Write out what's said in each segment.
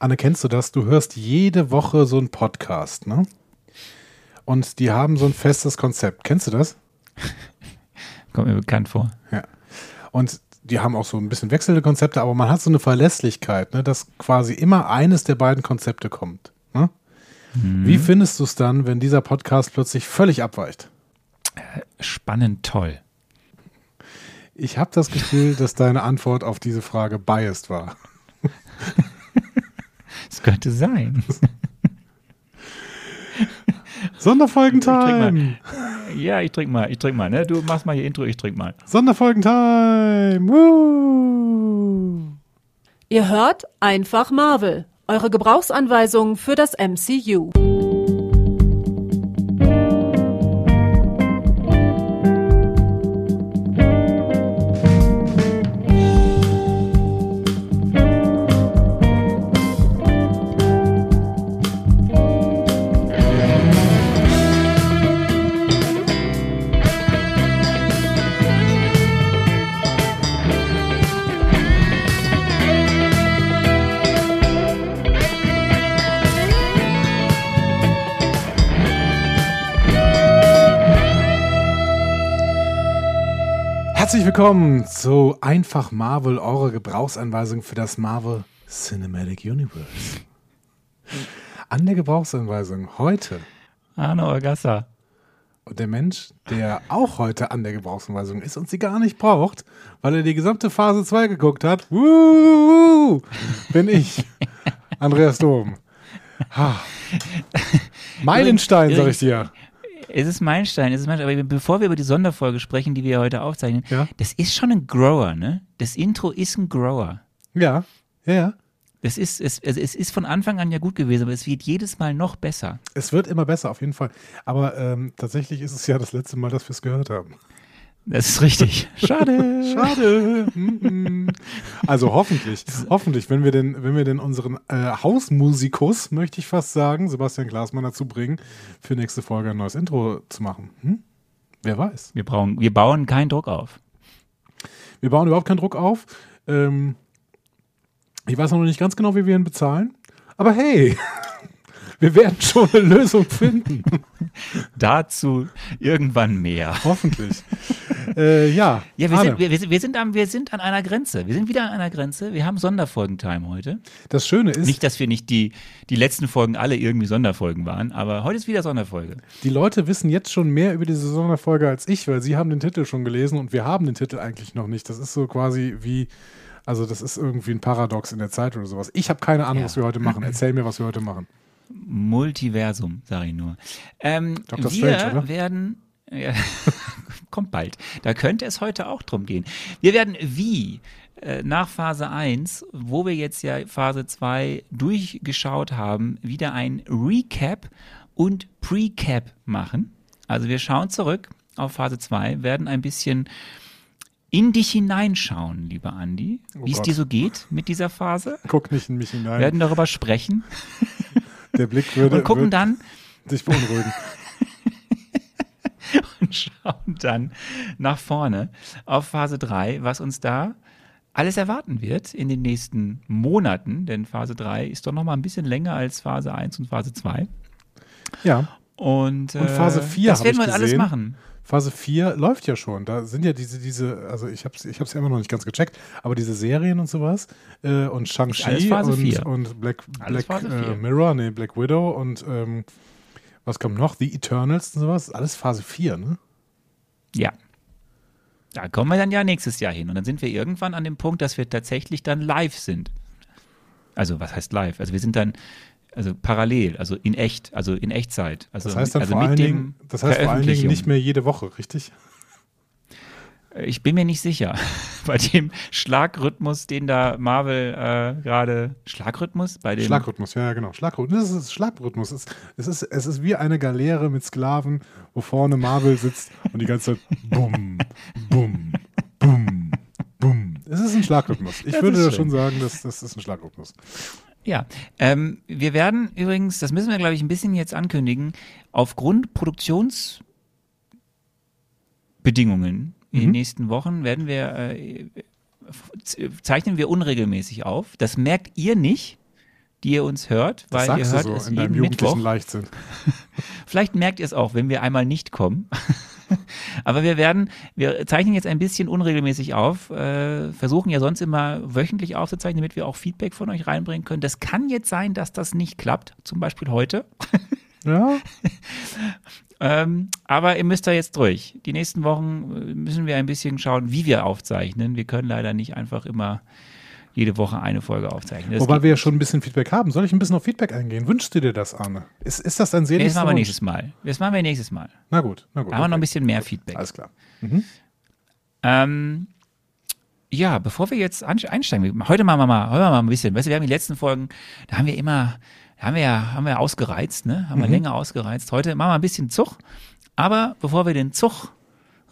Anne, kennst du das? Du hörst jede Woche so einen Podcast, ne? Und die haben so ein festes Konzept. Kennst du das? Kommt mir bekannt vor. Ja. Und die haben auch so ein bisschen wechselnde Konzepte, aber man hat so eine Verlässlichkeit, ne, dass quasi immer eines der beiden Konzepte kommt. Ne? Mhm. Wie findest du es dann, wenn dieser Podcast plötzlich völlig abweicht? Spannend toll. Ich habe das Gefühl, dass deine Antwort auf diese Frage biased war. Es könnte sein. Sonderfolgentime. Ja, ich trink mal, ich trink mal. Ne? Du machst mal hier Intro, ich trink mal. Sonderfolgentime. Woo. Ihr hört einfach Marvel. Eure Gebrauchsanweisung für das MCU. Herzlich willkommen zu Einfach Marvel, eure Gebrauchsanweisung für das Marvel Cinematic Universe. An der Gebrauchsanweisung heute. Arno Orgassa. Und der Mensch, der auch heute an der Gebrauchsanweisung ist und sie gar nicht braucht, weil er die gesamte Phase 2 geguckt hat, wuhu, bin ich, Andreas Dom. Ha. Meilenstein, sag ich dir. Es ist Meilenstein, es ist Meilenstein. Aber bevor wir über die Sonderfolge sprechen, die wir heute aufzeichnen, Ja. das ist schon ein Grower, ne? Das Intro ist ein Grower. Ja, ja, ja. Das ist, es, also es ist von Anfang an ja gut gewesen, aber es wird jedes Mal noch besser. Es wird immer besser, auf jeden Fall. Aber ähm, tatsächlich ist es ja das letzte Mal, dass wir es gehört haben. Das ist richtig. Schade. Schade. Also hoffentlich, hoffentlich, wenn wir denn, wenn wir denn unseren äh, Hausmusikus, möchte ich fast sagen, Sebastian Glasmann dazu bringen, für nächste Folge ein neues Intro zu machen. Hm? Wer weiß. Wir, brauchen, wir bauen keinen Druck auf. Wir bauen überhaupt keinen Druck auf. Ähm, ich weiß noch nicht ganz genau, wie wir ihn bezahlen. Aber hey, wir werden schon eine Lösung finden. Dazu irgendwann mehr. Hoffentlich. äh, ja, Ja, wir sind, wir, wir, sind- wir, sind am, wir sind an einer Grenze. Wir sind wieder an einer Grenze. Wir haben Sonderfolgentime heute. das Schöne ist, Nicht, dass wir nicht die, die letzten Folgen alle irgendwie Sonderfolgen waren, aber heute ist wieder Sonderfolge. Die Leute wissen jetzt schon mehr über diese Sonderfolge als ich, weil sie haben den Titel schon gelesen und wir haben den Titel eigentlich noch nicht. Das ist so quasi wie, also das ist irgendwie ein Paradox in der Zeit oder sowas. Ich habe keine Ahnung, Ja. was wir heute machen. Erzähl mir, was wir heute machen. Multiversum, sage ich nur. Ähm, Dr. wir Strange, oder? werden. Ja, kommt bald. Da könnte es heute auch drum gehen. Wir werden wie äh, nach Phase 1, wo wir jetzt ja Phase 2 durchgeschaut haben, wieder ein Recap und Precap machen. Also wir schauen zurück auf Phase 2, werden ein bisschen in dich hineinschauen, lieber Andi, Oh wie es dir so geht mit dieser Phase. Guck nicht in mich hinein. werden darüber sprechen der Blick würde, und gucken dann, dich beunruhigen. und schauen dann nach vorne auf Phase 3, was uns da alles erwarten wird in den nächsten Monaten, denn Phase 3 ist doch noch mal ein bisschen länger als Phase 1 und Phase 2. Ja, Und, äh, Und Phase 4 das hab werden wir alles gesehen. machen. Phase 4 läuft ja schon. Da sind ja diese, diese, also ich habe es ich hab's ja immer noch nicht ganz gecheckt, aber diese Serien und sowas äh, und Shang-Chi und, 4. und Black, Black äh, 4. Mirror, nee, Black Widow und ähm, was kommt noch? The Eternals und sowas. Alles Phase 4, ne? Ja. Da kommen wir dann ja nächstes Jahr hin. Und dann sind wir irgendwann an dem Punkt, dass wir tatsächlich dann live sind. Also, was heißt live? Also, wir sind dann also parallel, also in echt, also in Echtzeit. Also, Das heißt dann also vor mit allen dem Dingen, das heißt vor allen Dingen nicht mehr jede Woche, richtig? Ich bin mir nicht sicher. Bei dem Schlagrhythmus, den da Marvel äh, gerade. Schlagrhythmus? Bei dem. Schlagrhythmus, ja, genau. Schlagrhythmus. Das ist Schlagrhythmus. Es, es, ist, es ist wie eine Galeere mit Sklaven, wo vorne Marvel sitzt und die ganze Zeit bum, bum, bum, bum. Es ist ein Schlagrhythmus. Ich Das würde schon sagen, dass das ist ein Schlagrhythmus. Ja. Ähm, wir werden übrigens, das müssen wir, glaube ich, ein bisschen jetzt ankündigen, aufgrund Produktionsbedingungen in den Mhm. nächsten Wochen werden wir. Äh, zeichnen wir unregelmäßig auf. Das merkt ihr nicht. die ihr uns hört, Das weil ihr sagst hört es so in deinem jeden Mittwoch. Leichtsinn. Vielleicht merkt ihr es auch, wenn wir einmal nicht kommen. Aber wir werden, wir zeichnen jetzt ein bisschen unregelmäßig auf, äh, versuchen ja sonst immer wöchentlich aufzuzeichnen, damit wir auch Feedback von euch reinbringen können. Das kann jetzt sein, dass das nicht klappt, zum Beispiel heute. Ja, Ähm, aber ihr müsst da jetzt durch. Die nächsten Wochen müssen wir ein bisschen schauen, wie wir aufzeichnen. Wir können leider nicht einfach immer jede Woche eine Folge aufzeichnen. Das wobei wir ja schon ein bisschen Feedback haben. Soll ich ein bisschen auf Feedback eingehen? Wünschst du dir das, Arne? Ist, ist das dein Nee, das machen wir nächstes Mal. Das machen wir nächstes Mal. Na gut, na gut. Da haben wir noch ein bisschen mehr Feedback. Alles klar. Ähm, ja, bevor wir jetzt einsteigen, heute machen wir mal, heute machen wir mal ein bisschen. Weißt du, wir haben die letzten Folgen, da haben wir immer, da haben wir ja, haben wir ausgereizt, ne? Haben wir länger ausgereizt. Heute machen wir ein bisschen Zug. Aber bevor wir den Zug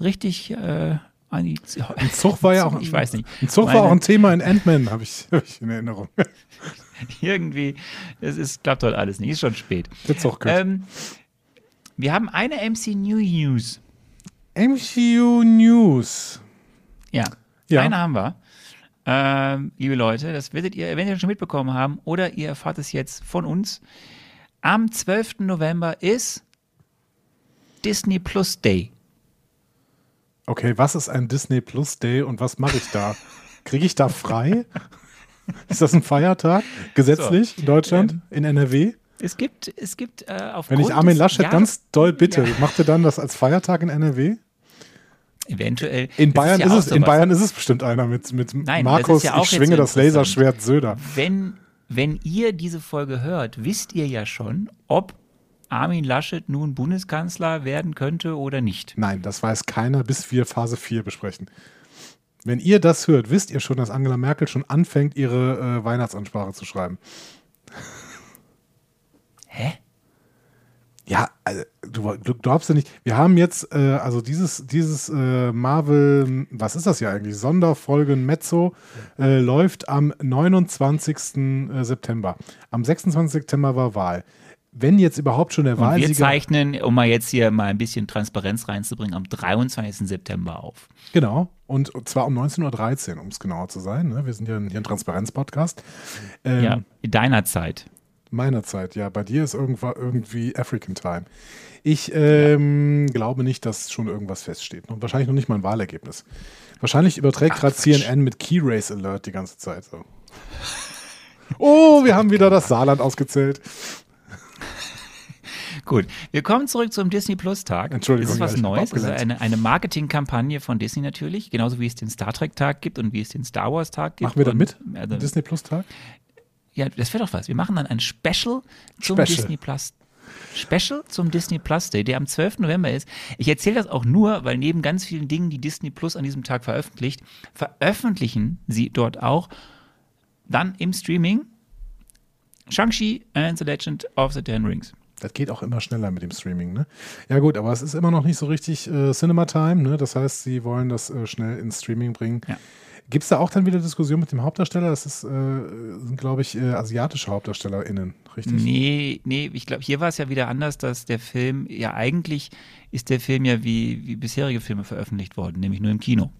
richtig äh, Ein Zug war ja auch, ich weiß nicht. Ein Zug war auch ein Thema in Ant-Man, habe ich, hab ich in Erinnerung. irgendwie, es ist, klappt heute alles nicht, ist schon spät. Der Zug Ähm, wir haben eine MC New News. MCU News. Ja, Ja. eine haben wir. Ähm, liebe Leute, das werdet ihr, wenn ihr schon mitbekommen haben, oder ihr erfahrt es jetzt von uns. Am 12. November ist Disney Plus Day. Okay, was ist ein Disney Plus Day und was mache ich da? Kriege ich da frei? Ist das ein Feiertag? Gesetzlich in Deutschland? In NRW? Es gibt, es gibt äh, auf Wenn ich Armin Laschet ganz doll bitte, macht er dann das als Feiertag in NRW? eventuell In Bayern ja ist, es, in. Bayern ist es bestimmt einer mit, mit Nein, Markus, ist ja ich schwinge so das. Laserschwert Söder. Wenn, wenn ihr diese Folge hört, wisst ihr ja schon, ob Armin Laschet nun Bundeskanzler werden könnte oder nicht. Nein, das weiß keiner, bis wir Phase 4 besprechen. Wenn ihr das hört, wisst ihr schon, dass Angela Merkel schon anfängt, ihre äh, Weihnachtsansprache zu schreiben. Hä? Ja, also, du, du glaubst ja nicht. Wir haben jetzt, äh, also dieses, dieses äh, Marvel, was ist das ja eigentlich? Sonderfolgen Mezzo äh, läuft am 29. äh, September. Am 26. September war Wahl. Wenn jetzt überhaupt schon der Und wir Wahlsieger. zeichnen, um mal jetzt hier mal ein bisschen Transparenz reinzubringen, am 23. September auf. Genau. Und zwar um 19.13 Uhr, um es genauer zu sein. Ne? Wir sind ja hier ein Transparenz-Podcast. Ähm, Ja, in deiner Zeit. Meiner Zeit, ja. Bei dir ist irgendwann irgendwie African Time. Ich ähm, glaube nicht, dass schon irgendwas feststeht. Und wahrscheinlich noch nicht mal ein Wahlergebnis. Wahrscheinlich überträgt gerade. CNN mit Key Race Alert die ganze Zeit so. Oh, wir haben wieder das Saarland ausgezählt. Gut, wir kommen zurück zum Disney Plus Tag. Entschuldigung, Das ist was ja, Neues. Abgelenkt. eine, eine Marketingkampagne von Disney natürlich, genauso wie es den Star Trek Tag gibt und wie es den Star Wars Tag gibt. Machen wir da mit? Also, Disney Plus Tag? ja, das wäre doch was. Wir machen dann ein Special zum Special. Disney Plus. Special zum Disney Plus Day, der am 12. November ist. Ich erzähle das auch nur, weil neben ganz vielen Dingen, die Disney Plus an diesem Tag veröffentlicht, veröffentlichen sie dort auch dann im Streaming Shang-Chi and the Legend of the Ten Rings. Das geht auch immer schneller mit dem Streaming, ne? Ja gut, aber es ist immer noch nicht so richtig äh, Cinema Time, ne? Das heißt, sie wollen das äh, schnell ins Streaming bringen. Ja. Gibt es da auch dann wieder Diskussion mit dem Hauptdarsteller? Das ist, äh, sind, glaube ich, äh, asiatische HauptdarstellerInnen, richtig? Nee, nee, ich glaube, hier war es ja wieder anders, dass der Film, ja eigentlich ist der Film ja wie, wie bisherige Filme veröffentlicht worden, nämlich nur im Kino.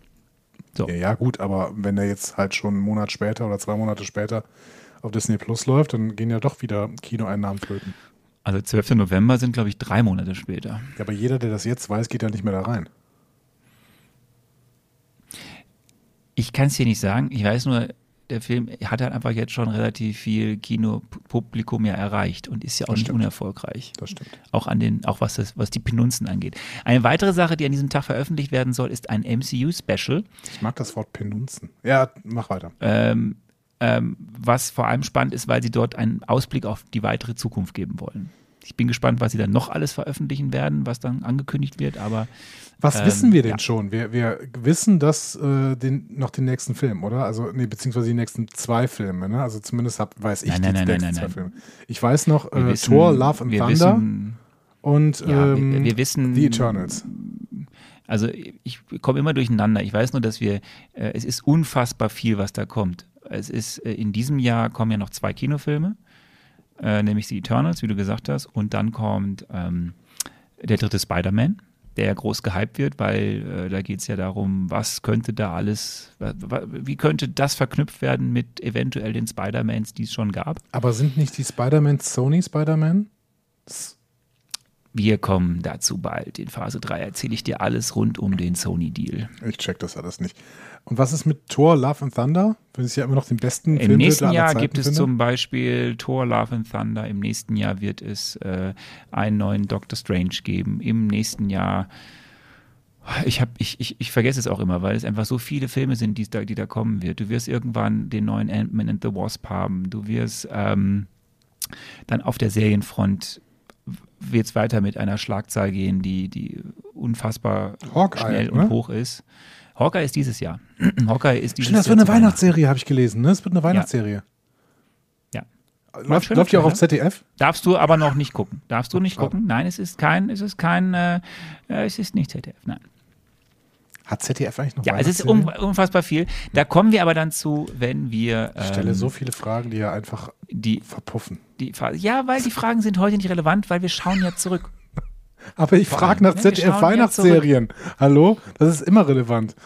So. Ja, ja, gut, aber wenn der jetzt halt schon einen Monat später oder zwei Monate später auf Disney Plus läuft, dann gehen ja doch wieder Kinoeinnahmen flöten. Also 12. November sind, glaube ich, drei Monate später. Ja, aber jeder, der das jetzt weiß, geht ja nicht mehr da rein. Ich kann es hier nicht sagen. Ich weiß nur, der Film hat halt einfach jetzt schon relativ viel Kinopublikum ja erreicht und ist ja auch Das nicht stimmt. unerfolgreich. Das stimmt. Auch an den, auch was das, was die Penunzen angeht. Eine weitere Sache, die an diesem Tag veröffentlicht werden soll, ist ein MCU-Special. Ich mag das Wort Penunzen. Ja, mach weiter. ähm, ähm, was vor allem spannend ist, weil sie dort einen Ausblick auf die weitere Zukunft geben wollen. Ich bin gespannt, was sie dann noch alles veröffentlichen werden, was dann angekündigt wird, aber Was Ähm, wissen wir denn ja. schon? Wir, wir wissen das äh, den, noch den nächsten Film, oder? Also, nee, beziehungsweise die nächsten zwei Filme, ne? Also zumindest hab, weiß ich Nein, die nein, nein, nächsten nein, zwei nein. Filme. Ich weiß noch äh, wissen, Thor, Love and Thunder Wissen, und ja, ähm, wir, wir wissen, The Eternals. Also ich komme immer durcheinander. Ich weiß nur, dass wir, äh, es ist unfassbar viel, was da kommt. Es ist, äh, in diesem Jahr kommen ja noch zwei Kinofilme, äh, nämlich The Eternals, wie du gesagt hast, und dann kommt ähm, der dritte Spider-Man. der ja groß gehypt wird, weil äh, da geht es ja darum, was könnte da alles, wie könnte das verknüpft werden mit eventuell den Spider-Mans, die es schon gab. Aber sind nicht die Spider-Man Sony Spider-Man? Wir kommen dazu bald. In Phase 3 erzähle ich dir alles rund um den Sony-Deal. Ich check das alles nicht. Und was ist mit Thor Love and Thunder? Wenn ich ja immer noch den besten Im Film nächsten Jahr gibt es finde? zum Beispiel Thor Love and Thunder. Im nächsten Jahr wird es äh, einen neuen Doctor Strange geben. Im nächsten Jahr ich, hab, ich, ich, ich vergesse es auch immer, weil es einfach so viele Filme sind, die da, die da kommen wird. Du wirst irgendwann den neuen Ant-Man and the Wasp haben. Du wirst ähm, dann auf der Serienfront wird es weiter mit einer Schlagzahl gehen, die, die unfassbar Hawkeye, schnell und ne? hoch ist. Hawkeye ist dieses Jahr. Hawkeye ist dieses Stimmt, das wird eine Weihnachtsserie, habe ich gelesen. Ne? Es wird eine Weihnachtsserie. Ja. ja. Läuft, läuft die auch auf ZDF? Darfst du aber noch nicht gucken. Darfst du nicht gucken? Nein, es ist kein, es ist kein, äh, es ist nicht ZDF. Nein. Hat ZDF eigentlich noch Ja, es ist unfassbar viel. Da kommen wir aber dann zu, wenn wir. Ähm, ich stelle ähm, so viele Fragen, die ja einfach die, verpuffen. Die, ja, weil die Fragen sind heute nicht relevant, weil wir schauen ja zurück. aber ich frage nach ZDF-Weihnachtsserien. Hallo? Das ist immer relevant.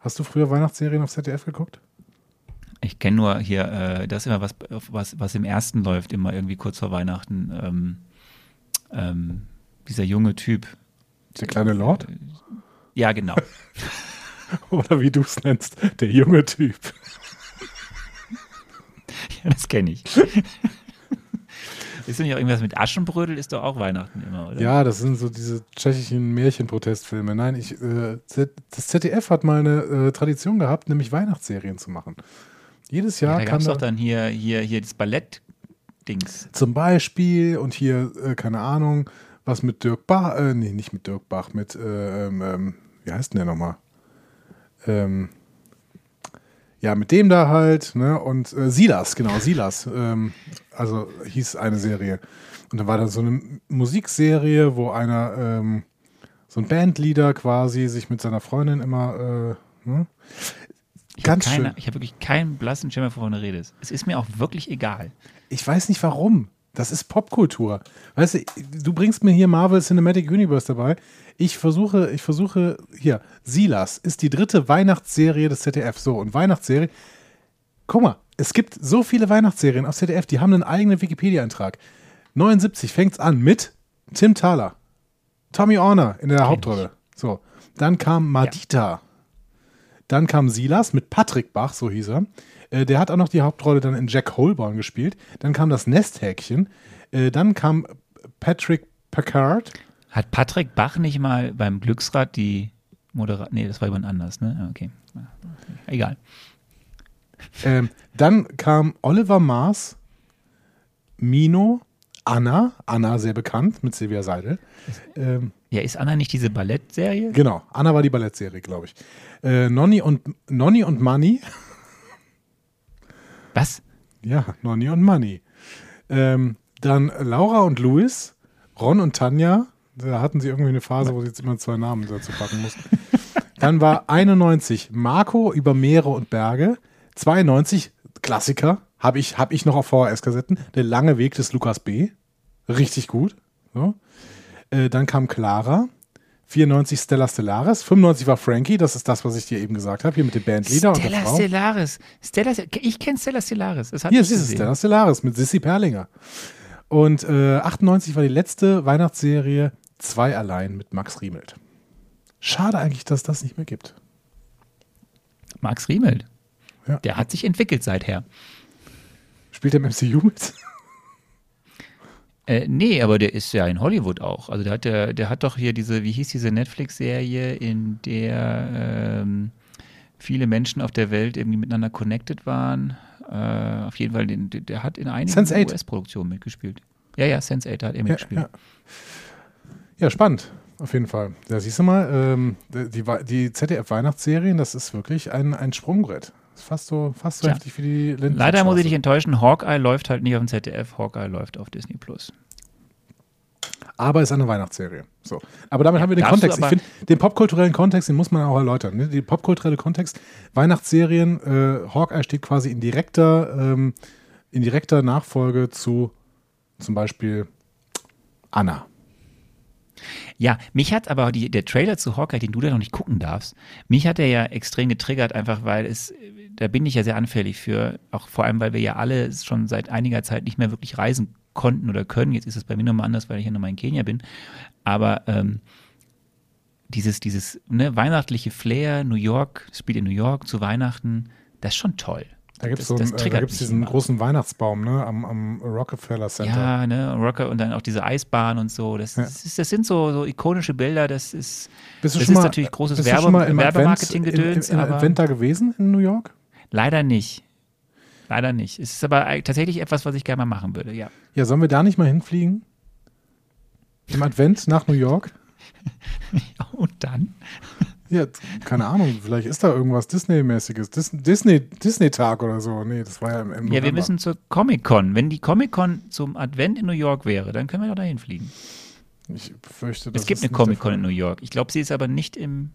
Hast du früher Weihnachtsserien auf ZDF geguckt? Ich kenne nur hier, äh, das ist immer was, was, was im ersten läuft, immer irgendwie kurz vor Weihnachten. Ähm, ähm, dieser junge Typ. Der kleine Lord? Ja, genau. Oder wie du es nennst, der junge Typ. ja, das kenne ich. Ist denn nicht auch irgendwas mit Aschenbrödel? Ist doch auch Weihnachten immer, oder? Ja, das sind so diese tschechischen Märchenprotestfilme. Nein, ich, äh, das ZDF hat mal eine äh, Tradition gehabt, nämlich Weihnachtsserien zu machen. Jedes Jahr ja, da gab es doch dann hier, hier, hier das Ballett-Dings. Zum Beispiel und hier, äh, keine Ahnung, was mit Dirk Bach, äh, nee, nicht mit Dirk Bach, mit, äh, ähm, ähm wie heißt denn der nochmal? Ähm, ja, mit dem da halt, ne? Und äh, Silas, genau, Silas. Ähm, also hieß eine Serie. Und da war dann so eine Musikserie, wo einer, ähm, so ein Bandleader quasi, sich mit seiner Freundin immer, äh, ne? Ganz schön. Ich habe wirklich keinen blassen Schimmer, wovon du redest. Es ist mir auch wirklich egal. Ich weiß nicht warum. Das ist Popkultur. Weißt du, du bringst mir hier Marvel Cinematic Universe dabei. Ich versuche, ich versuche, hier, Silas ist die dritte Weihnachtsserie des ZDF. So, und Weihnachtsserie, guck mal, es gibt so viele Weihnachtsserien auf ZDF, die haben einen eigenen Wikipedia-Eintrag. 79 fängt es an mit Tim Thaler, Tommy Orner in der Kenn Hauptrolle. Ich. So, dann kam Madita. Ja. Dann kam Silas mit Patrick Bach, so hieß er. Äh, der hat auch noch die Hauptrolle dann in Jack Holborn gespielt. Dann kam das Nesthäkchen. Äh, dann kam Patrick Packard. Hat Patrick Bach nicht mal beim Glücksrad die Moderat. Nee, das war jemand anders, ne? Ah, okay. Egal. Ähm, dann kam Oliver Mars, Mino, Anna, Anna sehr bekannt mit Silvia Seidel. Ähm, ja, ist Anna nicht diese Ballettserie? Genau, Anna war die Ballettserie, glaube ich. Äh, Nonny und Nonny und Money. Was? Ja, Nonny und Money. Ähm, dann Laura und Louis, Ron und Tanja, da hatten sie irgendwie eine Phase, wo sie jetzt immer zwei Namen dazu packen mussten. Dann war 91 Marco über Meere und Berge. 92 Klassiker, habe ich, hab ich noch auf VHS-Kassetten. Der lange Weg des Lukas B. Richtig gut. So. Äh, dann kam Clara. 94 Stella Stellaris, 95 war Frankie, das ist das, was ich dir eben gesagt habe, hier mit dem Bandleader Stella und der Frau. Stellaris. Stella, ich kenne Stella Stellaris. Das hier, siehst du, Stella Stellaris mit Sissy Perlinger. Und äh, 98 war die letzte Weihnachtsserie Zwei allein mit Max Riemelt. Schade eigentlich, dass das nicht mehr gibt. Max Riemelt? Ja. Der hat sich entwickelt seither. Spielt er im MCU mit? Äh, nee, aber der ist ja in Hollywood auch. Also der hat, der, der hat doch hier diese, wie hieß diese Netflix-Serie, in der ähm, viele Menschen auf der Welt irgendwie miteinander connected waren. Äh, auf jeden Fall, den, der hat in einigen US-Produktionen mitgespielt. Ja, ja, Sense8 hat er mitgespielt. Ja, ja. ja, spannend. Auf jeden Fall. Da siehst du mal, ähm, die, die ZDF-Weihnachtsserien, das ist wirklich ein, ein Sprungbrett. Das ist fast so, fast so heftig wie die Linden Leider muss ich dich enttäuschen, Hawkeye läuft halt nicht auf dem ZDF, Hawkeye läuft auf Disney Plus. Aber ist eine Weihnachtsserie. So. Aber damit ja, haben wir den Kontext. Ich finde, den popkulturellen Kontext, den muss man auch erläutern. Ne? Der popkulturelle Kontext, Weihnachtsserien, äh, Hawkeye steht quasi in direkter, ähm, in direkter Nachfolge zu zum Beispiel Anna. Ja, mich hat aber die, der Trailer zu Hawkeye, den du da noch nicht gucken darfst, mich hat er ja extrem getriggert, einfach weil es, da bin ich ja sehr anfällig für, auch vor allem, weil wir ja alle schon seit einiger Zeit nicht mehr wirklich reisen konnten oder können. Jetzt ist es bei mir nochmal anders, weil ich ja nochmal in Kenia bin. Aber ähm, dieses, dieses ne, weihnachtliche Flair, New York, spielt in New York zu Weihnachten, das ist schon toll. Da gibt es so äh, diesen immer. großen Weihnachtsbaum ne, am, am Rockefeller Center. Ja, ne, Rocker und dann auch diese Eisbahn und so. Das, Ja. das, ist, das sind so, so ikonische Bilder. Das ist, Bist du das schon ist mal, natürlich großes bist du Werbe- schon mal im Werbemarketing-Gedöns, Advent da gewesen in New York? Leider nicht. Leider nicht. Es ist aber tatsächlich etwas, was ich gerne mal machen würde, ja. Ja, sollen wir da nicht mal hinfliegen? Im Advent nach New York? Und dann? Ja, keine Ahnung, vielleicht ist da irgendwas Disney-mäßiges. Dis Disney, Disney-Tag oder so. Nee, das war ja im, im Ja, wir müssen zur Comic-Con. Wenn die Comic-Con zum Advent in New York wäre, dann können wir doch dahin fliegen. Ich fürchte, das Es gibt eine Comic-Con in New York. Ich glaube, sie ist aber nicht im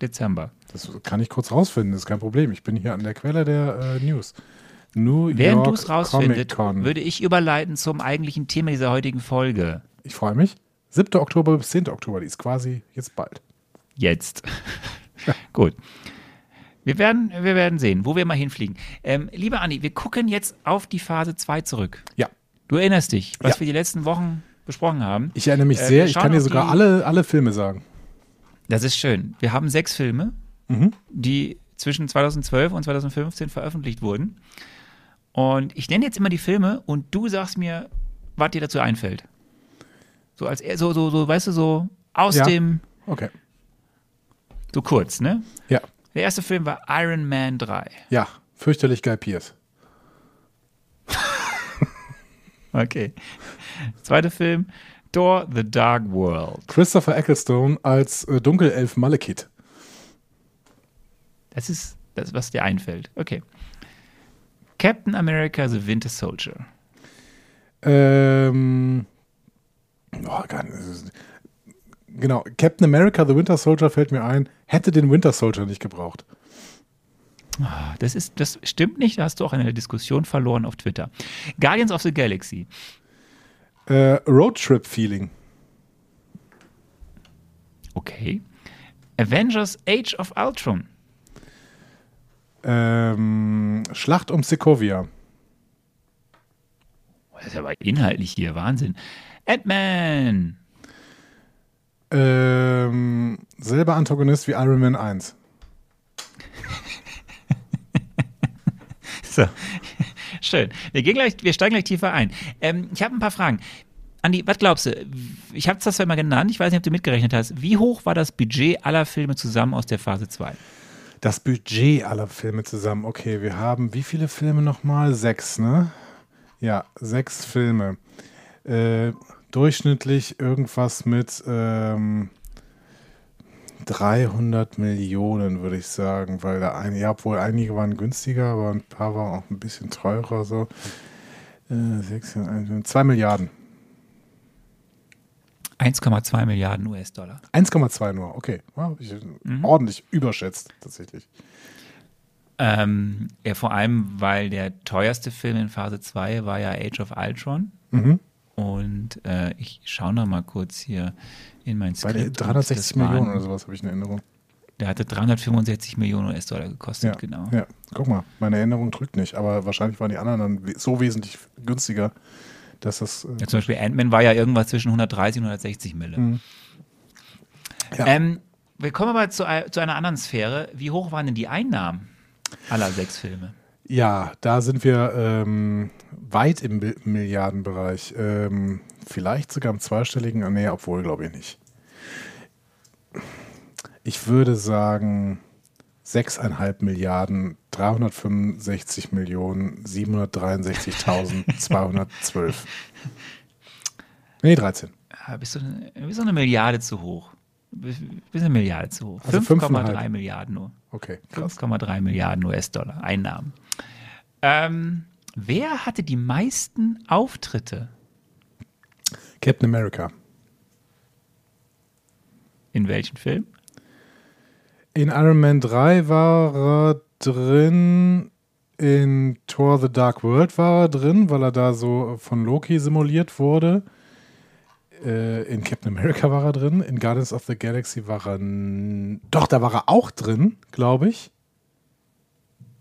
Dezember. Das kann ich kurz rausfinden, das ist kein Problem. Ich bin hier an der Quelle der äh, News. New Während du es rausfindest, würde ich überleiten zum eigentlichen Thema dieser heutigen Folge. Ich freue mich. 7. Oktober bis 10. Oktober, die ist quasi jetzt bald. Jetzt. Gut. Wir werden, wir werden sehen, wo wir mal hinfliegen. Ähm, lieber Andi, wir gucken jetzt auf die Phase 2 zurück. Ja. Du erinnerst dich, was Ja. wir die letzten Wochen besprochen haben. Ich erinnere mich Äh, sehr, ich kann dir sogar alle, alle Filme sagen. Das ist schön. Wir haben sechs Filme, Mhm. die zwischen 2012 und 2015 veröffentlicht wurden. Und ich nenne jetzt immer die Filme und du sagst mir, was dir dazu einfällt. So als so, so, so, weißt du, so aus Ja. dem, Okay. so kurz, ne? Ja. Der erste Film war Iron Man 3. Ja, fürchterlich Guy Pierce. Okay. Zweiter Film, Thor The Dark World. Christopher Ecclestone als äh, Dunkelelf Malekith. Das ist das, was dir einfällt. Okay. Captain America The Winter Soldier. Ähm, oh, gar nicht. Genau, Captain America, The Winter Soldier fällt mir ein, hätte den Winter Soldier nicht gebraucht. Ah, Das, ist, das stimmt nicht, da hast du auch eine Diskussion verloren auf Twitter. Guardians of the Galaxy. Äh, Roadtrip Feeling. Okay. Avengers Age of Ultron. Ähm, Schlacht um Sokovia. Das ist aber inhaltlich hier, Wahnsinn. Ant-Man. Ähm, selber Antagonist wie Iron Man 1. So. Schön. Wir, gehen gleich, wir steigen gleich tiefer ein. Ähm, ich habe ein paar Fragen. Andi, was glaubst du? Ich habe es das zwar mal genannt, ich weiß nicht, ob du mitgerechnet hast. Wie hoch war das Budget aller Filme zusammen aus der Phase 2? Das Budget aller Filme zusammen. Okay, wir haben wie viele Filme nochmal? Sechs, ne? Ja, sechs Filme. Äh, durchschnittlich irgendwas mit ähm, 300 Millionen, würde ich sagen, weil da ein, ja, obwohl einige waren günstiger, aber ein paar waren auch ein bisschen teurer, so. Äh, sechs, ein, zwei Milliarden. 1,2 Milliarden US-Dollar. 1,2 nur, okay. Ich, Ordentlich überschätzt, tatsächlich. Ähm, ja, vor allem, weil der teuerste Film in Phase 2 war ja Age of Ultron. Mhm. Und äh, ich schaue noch mal kurz hier in mein Bei Skript. und 360 das waren- Millionen oder sowas habe ich in Erinnerung. Der hatte 365 Millionen US-Dollar gekostet, Ja, genau. ja, guck mal, meine Erinnerung trügt nicht, aber wahrscheinlich waren die anderen dann so wesentlich günstiger, dass das. Äh, Ja, zum Beispiel Ant-Man war ja irgendwas zwischen 130 und 160 Mille. Mhm. Ja. Ähm, wir kommen aber zu, zu einer anderen Sphäre. Wie hoch waren denn die Einnahmen aller sechs Filme? ja, da sind wir ähm, weit im Milliardenbereich. Ähm, vielleicht sogar im zweistelligen, nee, obwohl, glaube ich nicht. Ich würde sagen 6,5 Milliarden, 365 Millionen, 763.212. Nee, 13. Ja, bist, du, bist du eine Milliarde zu hoch? Bist eine Milliarde zu hoch. Also 5,3 fünfeinhalb. Milliarden nur. Okay, krass. 5,3 Milliarden US-Dollar Einnahmen. Ähm, wer hatte die meisten Auftritte Captain America. in welchem Film? In Iron Man 3 war er drin. In Thor The Dark World war er drin, weil er da so von Loki simuliert wurde. Äh, in Captain America war er drin. In Guardians of the Galaxy war er. Doch, da war er auch drin, glaube ich.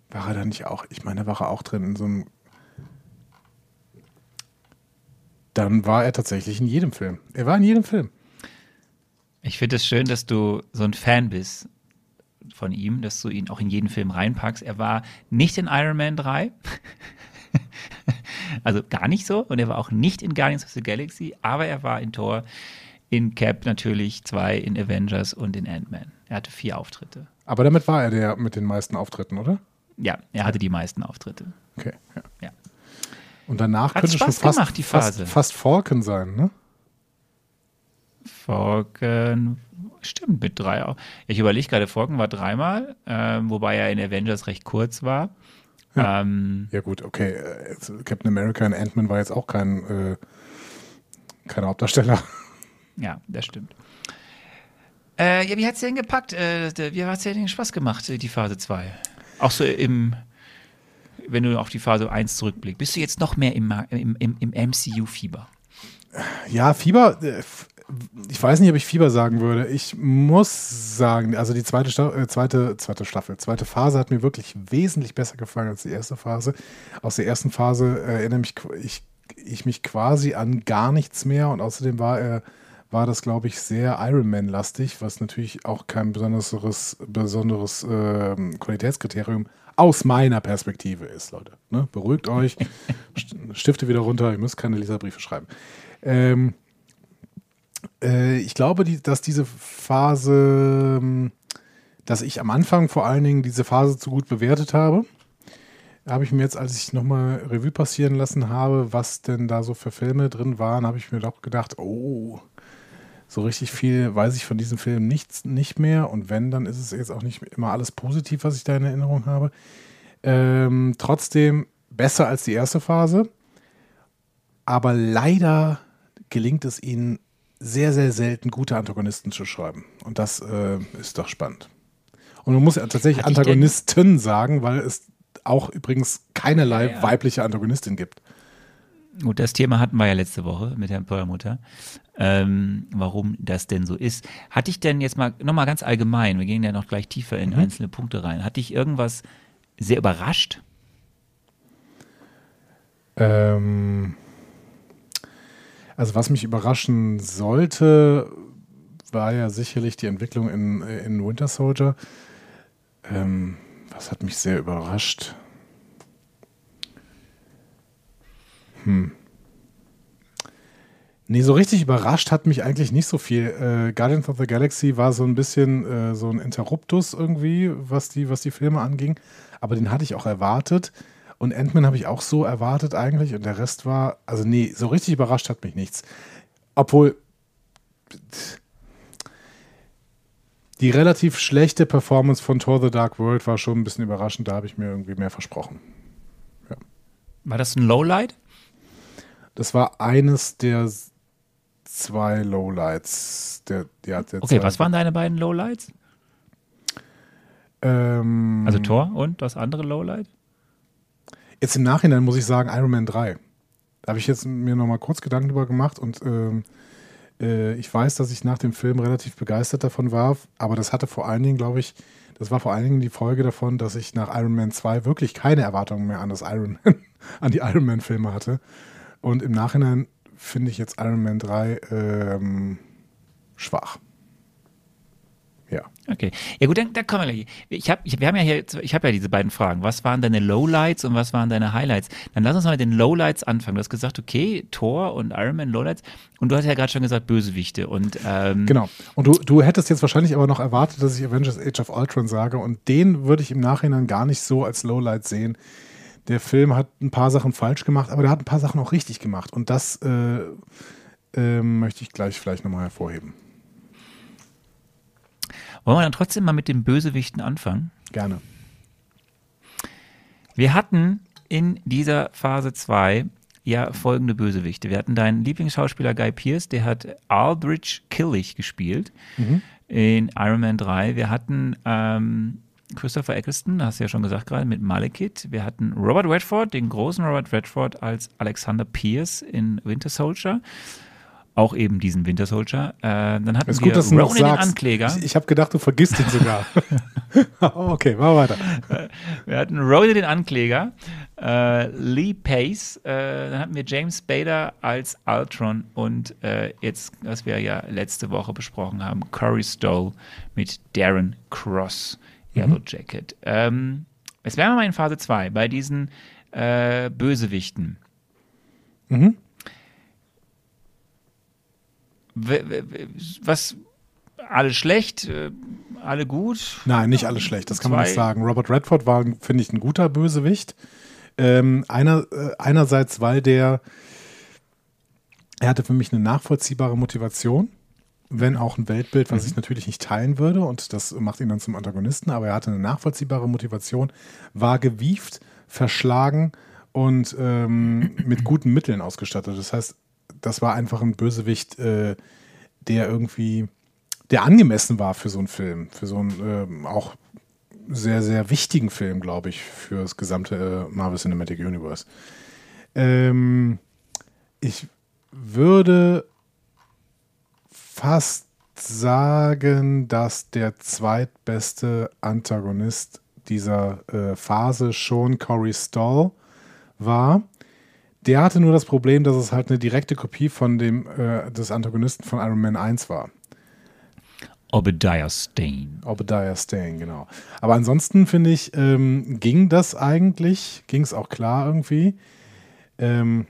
War er da nicht auch? Ich meine, da war er auch drin in so einem. Dann war er tatsächlich in jedem Film. Er war in jedem Film. Ich finde es schön, dass du so ein Fan bist von ihm, dass du ihn auch in jeden Film reinpackst. Er war nicht in Iron Man 3. also gar nicht so. Und er war auch nicht in Guardians of the Galaxy, aber er war in Thor, in Cap natürlich, zwei in Avengers und in Ant-Man. Er hatte vier Auftritte. Aber damit war er der mit den meisten Auftritten, oder? Ja, er hatte die meisten Auftritte. Okay. Ja. Ja. Und danach Hat könnte schon Spaß fast, gemacht, die fast, Phase. fast Falcon sein, ne? Falcon, stimmt, mit drei auch. Ich überlege gerade, Falcon war dreimal, ähm, wobei er in Avengers recht kurz war. Ja. Ähm, Ja, gut, okay. äh, Captain America und Ant-Man war jetzt auch kein, äh, kein Hauptdarsteller. Ja, das stimmt. Äh, ja, wie hat es denn gepackt? Äh, wie hat es dir denn Spaß gemacht, äh, die Phase 2? Auch so im, wenn du auf die Phase 1 zurückblickst, bist du jetzt noch mehr im, im, im, im MCU-Fieber? Ja, Fieber, äh, ich weiß nicht, ob ich Fieber sagen würde. Ich muss sagen, also die zweite, Sta äh, zweite, zweite Staffel, zweite Phase hat mir wirklich wesentlich besser gefallen als die erste Phase. Aus der ersten Phase äh, erinnere mich ich, ich mich quasi an gar nichts mehr und außerdem war er war das, glaube ich, sehr Iron Man-lastig, was natürlich auch kein besonderes, besonderes ähm, Qualitätskriterium aus meiner Perspektive ist, Leute. Ne? Beruhigt euch, St- Stifte wieder runter, ihr müsst keine Leserbriefe schreiben. Ähm, äh, ich glaube, die, dass diese Phase, ähm, dass ich am Anfang vor allen Dingen diese Phase zu gut bewertet habe. Habe ich mir jetzt, als ich nochmal Revue passieren lassen habe, was denn da so für Filme drin waren, habe ich mir doch gedacht, oh, so richtig viel weiß ich von diesem Film nichts, nicht mehr. Und wenn, dann ist es jetzt auch nicht immer alles positiv, was ich da in Erinnerung habe. Ähm, trotzdem besser als die erste Phase. Aber leider gelingt es ihnen sehr, sehr selten, gute Antagonisten zu schreiben. Und das äh, ist doch spannend. Und man muss ja tatsächlich Antagonisten sagen, weil es auch übrigens keinerlei Ja, ja. weibliche Antagonistin gibt. Gut, das Thema hatten wir ja letzte Woche mit Herrn Perlmutter, ähm, warum das denn so ist. Hatte ich denn jetzt mal, nochmal ganz allgemein, wir gehen ja noch gleich tiefer in einzelne Punkte rein, hatte ich irgendwas sehr überrascht? Ähm, also was mich überraschen sollte, war ja sicherlich die Entwicklung in, in Winter Soldier. Ähm, was hat mich sehr überrascht? Hm. Nee, so richtig überrascht hat mich eigentlich nicht so viel. Äh, Guardians of the Galaxy war so ein bisschen äh, so ein Interruptus irgendwie, was die, was die Filme anging. Aber den hatte ich auch erwartet. Und Ant-Man habe ich auch so erwartet eigentlich. Und der Rest war, also nee, so richtig überrascht hat mich nichts. Obwohl die relativ schlechte Performance von Thor the Dark World war schon ein bisschen überraschend. Da habe ich mir irgendwie mehr versprochen. War das ein Lowlight? Das war eines der zwei Lowlights. Der, ja, der Okay, zwei, was waren deine beiden Lowlights? Ähm, Also Thor und das andere Lowlight? Jetzt im Nachhinein muss ich sagen Iron Man 3. Da habe ich jetzt mir noch mal kurz Gedanken drüber gemacht und ähm, äh, ich weiß, dass ich nach dem Film relativ begeistert davon war, aber das hatte vor allen Dingen, glaube ich, das war vor allen Dingen die Folge davon, dass ich nach Iron Man 2 wirklich keine Erwartungen mehr an das Iron Man, an die Iron Man Filme hatte. Und im Nachhinein finde ich jetzt Iron Man 3 ähm, schwach. Ja. Okay. Ja gut, dann, dann kommen wir gleich. Ich hab, ich, wir haben ja hier, ich habe ja diese beiden Fragen. Was waren deine Lowlights und was waren deine Highlights? Dann lass uns mal mit den Lowlights anfangen. Du hast gesagt, okay, Thor und Iron Man Lowlights. Und du hast ja gerade schon gesagt, Bösewichte. Und ähm, Genau. Und du, du hättest jetzt wahrscheinlich aber noch erwartet, dass ich Avengers Age of Ultron sage. Und den würde ich im Nachhinein gar nicht so als Lowlight sehen. Der Film hat ein paar Sachen falsch gemacht, aber der hat ein paar Sachen auch richtig gemacht. Und das äh, äh, möchte ich gleich vielleicht nochmal hervorheben. wollen wir dann trotzdem mal mit den Bösewichten anfangen? Gerne. Wir hatten in dieser Phase 2 ja folgende Bösewichte. Wir hatten deinen Lieblingsschauspieler Guy Pearce, der hat Aldrich Killich gespielt in Iron Man 3. Wir hatten ähm, Christopher Eccleston, hast du ja schon gesagt gerade, mit Malekith. Wir hatten Robert Redford, den großen Robert Redford als Alexander Pierce in Winter Soldier. auch eben diesen Winter Soldier. Äh, dann hatten Ist wir gut, dass du Ronan den sagst. Ankläger. Ich, ich habe gedacht, du vergisst ihn sogar. Okay, mach weiter. Wir hatten Ronan den Ankläger, äh, Lee Pace, äh, dann hatten wir James Bader als Ultron und äh, jetzt, was wir ja letzte Woche besprochen haben, Corey Stoll mit Darren Cross, Yellow Jacket. Ähm, jetzt wären wir mal in Phase 2 bei diesen äh, Bösewichten. Mhm. Was, alle schlecht, äh, alle gut? Nein, nicht alles schlecht, das kann man Zwei- nicht sagen. Robert Redford war, finde ich, ein guter Bösewicht. Ähm, einer, äh, einerseits, weil der, er hatte für mich eine nachvollziehbare Motivation, wenn auch ein Weltbild, was ich natürlich nicht teilen würde und das macht ihn dann zum Antagonisten, aber er hatte eine nachvollziehbare Motivation, war gewieft, verschlagen und ähm, mit guten Mitteln ausgestattet. Das heißt, das war einfach ein Bösewicht, äh, der irgendwie, der angemessen war für so einen Film, für so einen ähm, auch sehr, sehr wichtigen Film, glaube ich, für das gesamte äh, Marvel Cinematic Universe. Ähm, ich würde fast sagen, dass der zweitbeste Antagonist dieser äh, Phase schon Corey Stoll war. Der hatte nur das Problem, dass es halt eine direkte Kopie von dem äh, des Antagonisten von Iron Man 1 war. Obadiah Stane. Obadiah Stane, genau. Aber ansonsten finde ich, ähm, ging das eigentlich, ging es auch klar irgendwie. Ähm,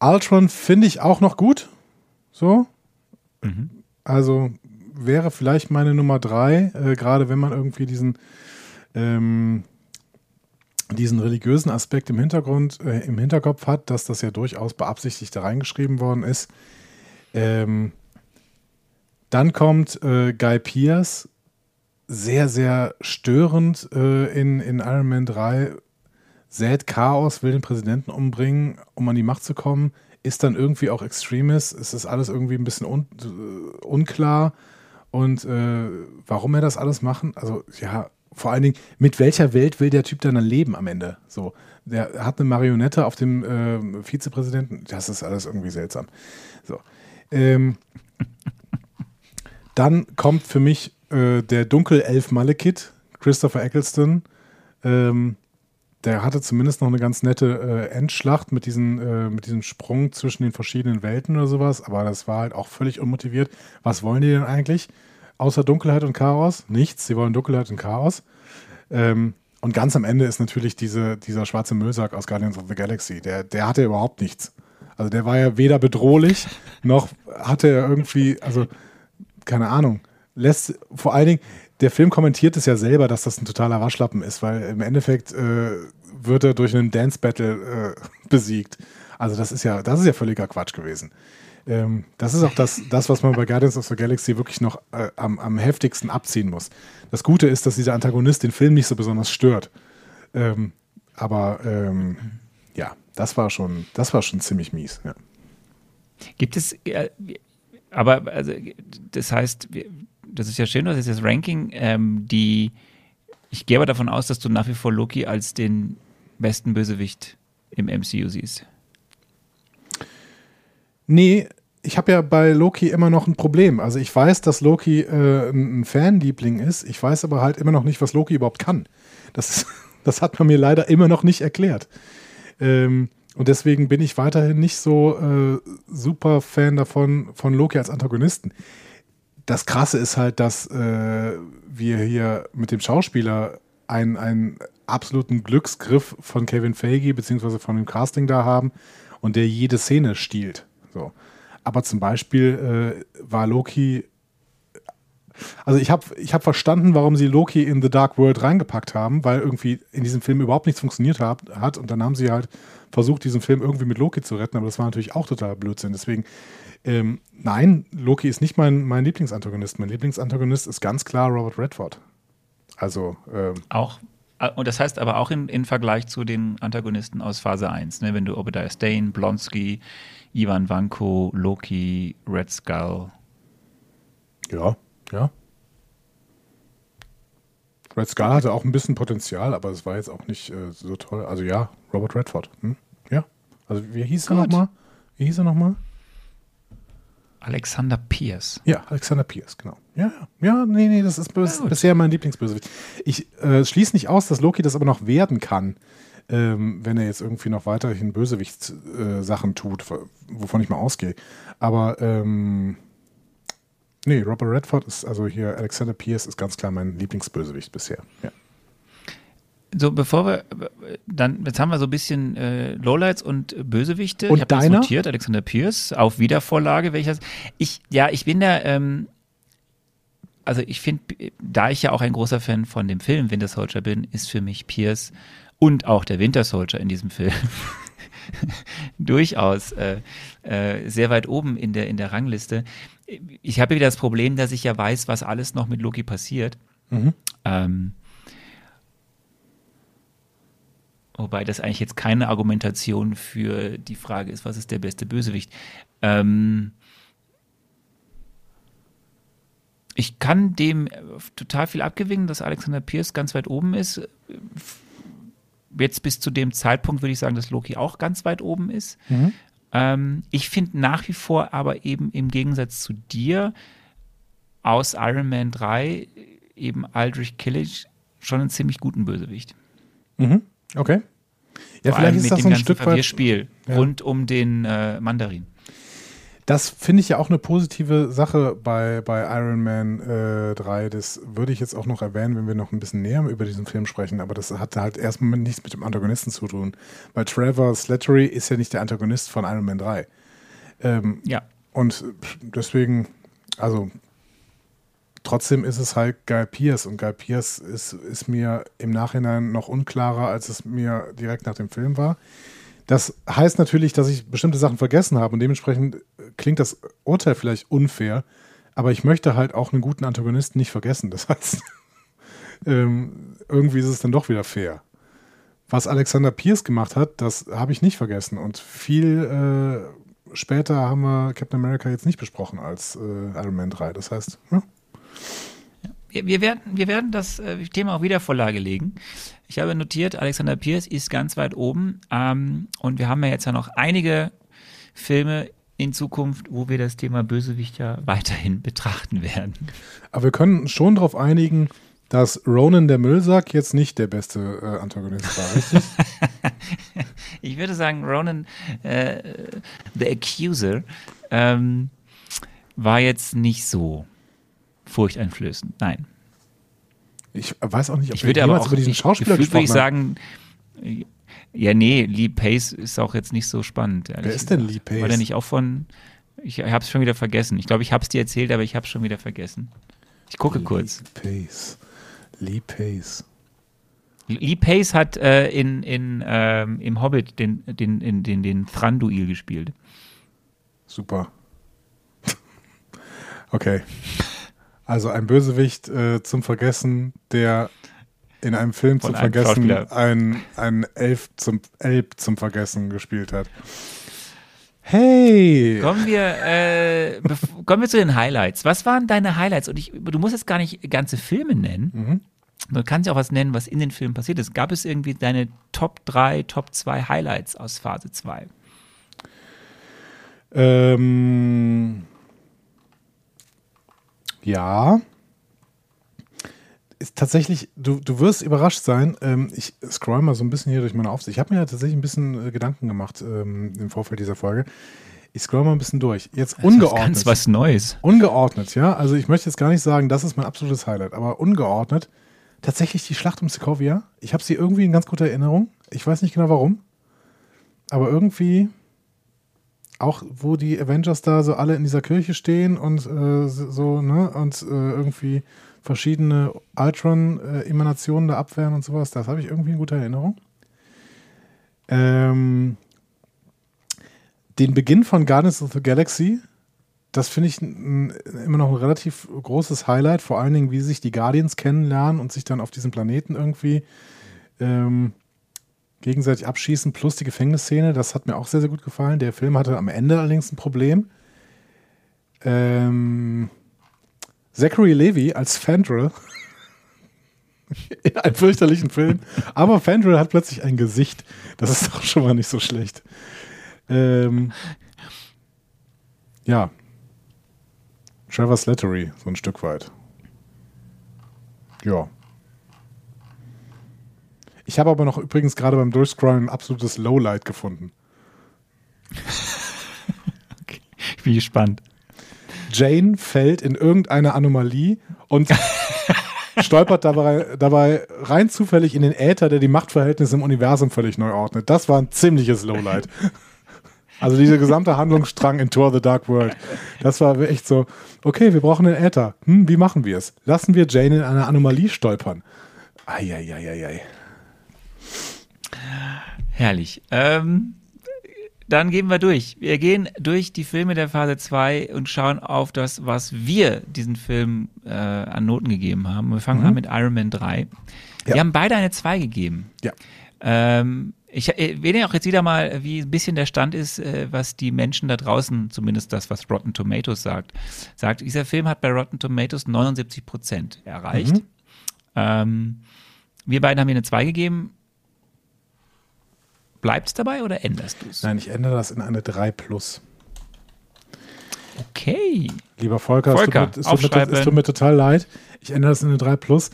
Ultron finde ich auch noch gut. So. Also wäre vielleicht meine Nummer drei, äh, gerade wenn man irgendwie diesen, ähm, diesen religiösen Aspekt im Hintergrund, äh, im Hinterkopf hat, dass das ja durchaus beabsichtigt da reingeschrieben worden ist. Ähm, dann kommt äh, Guy Pierce, sehr, sehr störend äh, in, in Iron Man 3, sät Chaos, will den Präsidenten umbringen, um an die Macht zu kommen, ist dann irgendwie auch Extremist, es ist alles irgendwie ein bisschen un, äh, unklar und äh, warum er das alles machen, also ja, vor allen Dingen, mit welcher Welt will der Typ dann leben am Ende? So, der hat eine Marionette auf dem äh, Vizepräsidenten, das ist alles irgendwie seltsam. So, ähm, dann kommt für mich äh, der Dunkelelf Malekith, Christopher Eccleston. Ähm, der hatte zumindest noch eine ganz nette äh, Endschlacht mit, diesen, äh, mit diesem Sprung zwischen den verschiedenen Welten oder sowas, aber das war halt auch völlig unmotiviert. Was wollen die denn eigentlich? Außer Dunkelheit und Chaos? Nichts. Sie wollen Dunkelheit und Chaos. Ähm, und ganz am Ende ist natürlich diese, dieser schwarze Müllsack aus Guardians of the Galaxy. Der, der hatte überhaupt nichts. Also der war ja weder bedrohlich, noch hatte er irgendwie, also keine Ahnung, lässt vor allen Dingen, der Film kommentiert es ja selber, dass das ein totaler Waschlappen ist, weil im Endeffekt äh, wird er durch einen Dance Battle äh, besiegt. Also das ist ja, das ist ja völliger Quatsch gewesen. Ähm, das ist auch das, das, was man bei Guardians of the Galaxy wirklich noch äh, am, am heftigsten abziehen muss. Das Gute ist, dass dieser Antagonist den Film nicht so besonders stört. Ähm, aber ähm, ja, das war schon, das war schon ziemlich mies. Ja. Gibt es, äh, aber also, das heißt, das ist ja schön, das ist das Ranking, ähm, die, ich gehe aber davon aus, dass du nach wie vor Loki als den besten Bösewicht im MCU siehst. Nee, ich habe ja bei Loki immer noch ein Problem. Also ich weiß, dass Loki äh, ein Fanliebling ist. Ich weiß aber halt immer noch nicht, was Loki überhaupt kann. Das, das hat man mir leider immer noch nicht erklärt. Ähm, und deswegen bin ich weiterhin nicht so äh, super Fan davon, von Loki als Antagonisten. Das Krasse ist halt, dass äh, wir hier mit dem Schauspieler einen, einen absoluten Glücksgriff von Kevin Feige beziehungsweise von dem Casting da haben und der jede Szene stiehlt. So. Aber zum Beispiel äh, war Loki. Also ich habe ich hab verstanden, warum sie Loki in The Dark World reingepackt haben, weil irgendwie in diesem Film überhaupt nichts funktioniert hat, hat und dann haben sie halt versucht, diesen Film irgendwie mit Loki zu retten, aber das war natürlich auch total Blödsinn. Deswegen, ähm, nein, Loki ist nicht mein, mein Lieblingsantagonist. Mein Lieblingsantagonist ist ganz klar Robert Redford. Also, ähm, Auch, äh, und das heißt aber auch in, in Vergleich zu den Antagonisten aus Phase 1, ne? wenn du Obadiah Stane, Blonsky, Ivan Vanko, Loki, Red Skull. ja, ja. Red Skull hatte auch ein bisschen Potenzial, aber es war jetzt auch nicht äh, so toll. Also ja, Robert Redford. Hm? Ja. Also wie hieß er Gut. nochmal? Wie hieß er nochmal? Alexander Pierce. Ja, Alexander Pierce, genau. Ja, ja, nee, nee, das ist bis, bisher mein Lieblingsbösewicht. Ich äh, schließe nicht aus, dass Loki das aber noch werden kann, ähm, wenn er jetzt irgendwie noch weiterhin Bösewichts-Sachen äh, tut, wovon ich mal ausgehe. Aber ähm, nee, Robert Redford ist, also hier Alexander Pierce ist ganz klar mein Lieblingsbösewicht bisher. Ja. So, bevor wir dann, jetzt haben wir so ein bisschen äh, Lowlights und Bösewichte. Und ich habe notiert, Alexander Pierce, auf Wiedervorlage, welches. Ich, ja, ich bin da, ähm, also ich finde, da ich ja auch ein großer Fan von dem Film Winter Soldier bin, ist für mich Pierce und auch der Winter Soldier in diesem Film durchaus äh, äh, sehr weit oben in der, in der Rangliste. Ich habe wieder das Problem, dass ich ja weiß, was alles noch mit Loki passiert. Mhm. Ähm, wobei das eigentlich jetzt keine Argumentation für die Frage ist, was ist der beste Bösewicht. Ähm, ich kann dem äh, total viel abgewinnen, dass Alexander Pierce ganz weit oben ist. Jetzt bis zu dem Zeitpunkt würde ich sagen, dass Loki auch ganz weit oben ist. Mhm. Ähm, ich finde nach wie vor aber eben im Gegensatz zu dir aus Iron Man 3 eben Aldrich Killish schon einen ziemlich guten Bösewicht. Mhm. Okay. Ja, Vor vielleicht ist mit das dem so ein ganzen Stück weit. Verwirrspiel Ja. rund um den äh, Mandarin. Das finde ich ja auch eine positive Sache bei, bei Iron Man äh, 3. Das würde ich jetzt auch noch erwähnen, wenn wir noch ein bisschen näher über diesen Film sprechen. Aber das hat halt erstmal nichts mit dem Antagonisten zu tun. Weil Trevor Slattery ist ja nicht der Antagonist von Iron Man 3. Ähm, Ja. und deswegen, also trotzdem ist es halt Guy Pierce. Und Guy Pierce ist, ist mir im Nachhinein noch unklarer, als es mir direkt nach dem Film war. Das heißt natürlich, dass ich bestimmte Sachen vergessen habe und dementsprechend äh, klingt das Urteil vielleicht unfair, aber ich möchte halt auch einen guten Antagonisten nicht vergessen. Das heißt, ähm, irgendwie ist es dann doch wieder fair. Was Alexander Pierce gemacht hat, das habe ich nicht vergessen und viel äh, später haben wir Captain America jetzt nicht besprochen als äh, Iron Man 3. Das heißt, ja, Wir, wir, werden, wir werden das äh, Thema auch wieder Vorlage legen. Ich habe notiert, Alexander Pierce ist ganz weit oben. Ähm, und wir haben ja jetzt ja noch einige Filme in Zukunft, wo wir das Thema Bösewicht ja weiterhin betrachten werden. aber wir können schon darauf einigen, dass Ronan der Müllsack jetzt nicht der beste äh, Antagonist war, richtig? Ich würde sagen, Ronan, äh, The Accuser, ähm, war jetzt nicht so furchteinflößend. Nein. Ich weiß auch nicht, ob Ich würde aber auch über diesen Schauspieler gefühlt würde ich sagen, ja, nee, Lee Pace ist auch jetzt nicht so spannend. Wer ist denn gesagt. Lee Pace? War der nicht auch von, ich habe es schon wieder vergessen. Ich glaube, ich habe es dir erzählt, aber ich habe es schon wieder vergessen. Ich gucke kurz. Lee Pace. Lee Pace. Lee Pace hat äh, in, in, ähm, im Hobbit den, den, den, den, den Thranduil gespielt. Super. okay. Also ein Bösewicht äh, zum Vergessen, der in einem Film zum einem Vergessen ein, ein Elf zum Elb zum Vergessen gespielt hat. Hey! Kommen wir, äh, kommen wir zu den Highlights. Was waren deine Highlights? Und ich, du musst jetzt gar nicht ganze Filme nennen. Mhm. Du kannst ja auch was nennen, was in den Filmen passiert ist. Gab es irgendwie deine Top 3, Top 2 Highlights aus Phase 2? Ähm, ja. Ist tatsächlich, du, du wirst überrascht sein. Ähm, ich scroll mal so ein bisschen hier durch meine Aufsicht. Ich habe mir ja tatsächlich ein bisschen äh, Gedanken gemacht ähm, im Vorfeld dieser Folge. Ich scroll mal ein bisschen durch. Jetzt Das ist ungeordnet. ganz was Neues. Ungeordnet, ja. Also ich möchte jetzt gar nicht sagen, das ist mein absolutes Highlight, aber ungeordnet. Tatsächlich die Schlacht um Sokovia. Ich habe sie irgendwie in ganz guter Erinnerung. Ich weiß nicht genau warum. Aber irgendwie auch, wo die Avengers da so alle in dieser Kirche stehen und äh, so, ne, und äh, irgendwie verschiedene Ultron-Emanationen da abwehren und sowas, das habe ich irgendwie in guter Erinnerung. Ähm, den Beginn von Guardians of the Galaxy, das finde ich immer noch ein relativ großes Highlight, vor allen Dingen, wie sich die Guardians kennenlernen und sich dann auf diesem Planeten irgendwie ähm, gegenseitig abschießen, plus die Gefängnisszene, das hat mir auch sehr, sehr gut gefallen. Der Film hatte am Ende allerdings ein Problem. Ähm, Zachary Levy als Fandral. In einem fürchterlichen Film. Aber Fandral hat plötzlich ein Gesicht. Das ist doch schon mal nicht so schlecht. Ähm, Ja. Trevor Slattery, so ein Stück weit. Ja. Ich habe aber noch übrigens gerade beim Durchscrollen ein absolutes Lowlight gefunden. okay. Ich bin gespannt. Jane fällt in irgendeine Anomalie und stolpert dabei, dabei rein zufällig in den Äther, der die Machtverhältnisse im Universum völlig neu ordnet. Das war ein ziemliches Lowlight. Also dieser gesamte Handlungsstrang in Tour the Dark World. Das war echt so, okay, wir brauchen einen Äther. Hm, wie machen wir es? Lassen wir Jane in eine Anomalie stolpern. Eieieiei. Herrlich. Ähm, dann gehen wir durch. Wir gehen durch die Filme der Phase 2 und schauen auf das, was wir diesen Film äh, an Noten gegeben haben. Wir fangen mhm. an mit Iron Man 3. Ja. Wir haben beide eine 2 gegeben. Ja. Ähm, ich erwähne auch jetzt wieder mal, wie ein bisschen der Stand ist, äh, was die Menschen da draußen, zumindest das, was Rotten Tomatoes sagt, sagt. Dieser Film hat bei Rotten Tomatoes 79 Prozent erreicht. Mhm. Ähm, wir beiden haben hier eine 2 gegeben. Bleibt es dabei oder änderst du es? Nein, ich ändere das in eine 3 plus. Okay. Lieber Volker, Volker es, tut mir, es, tut mir, es tut mir total leid. Ich ändere das in eine 3 plus.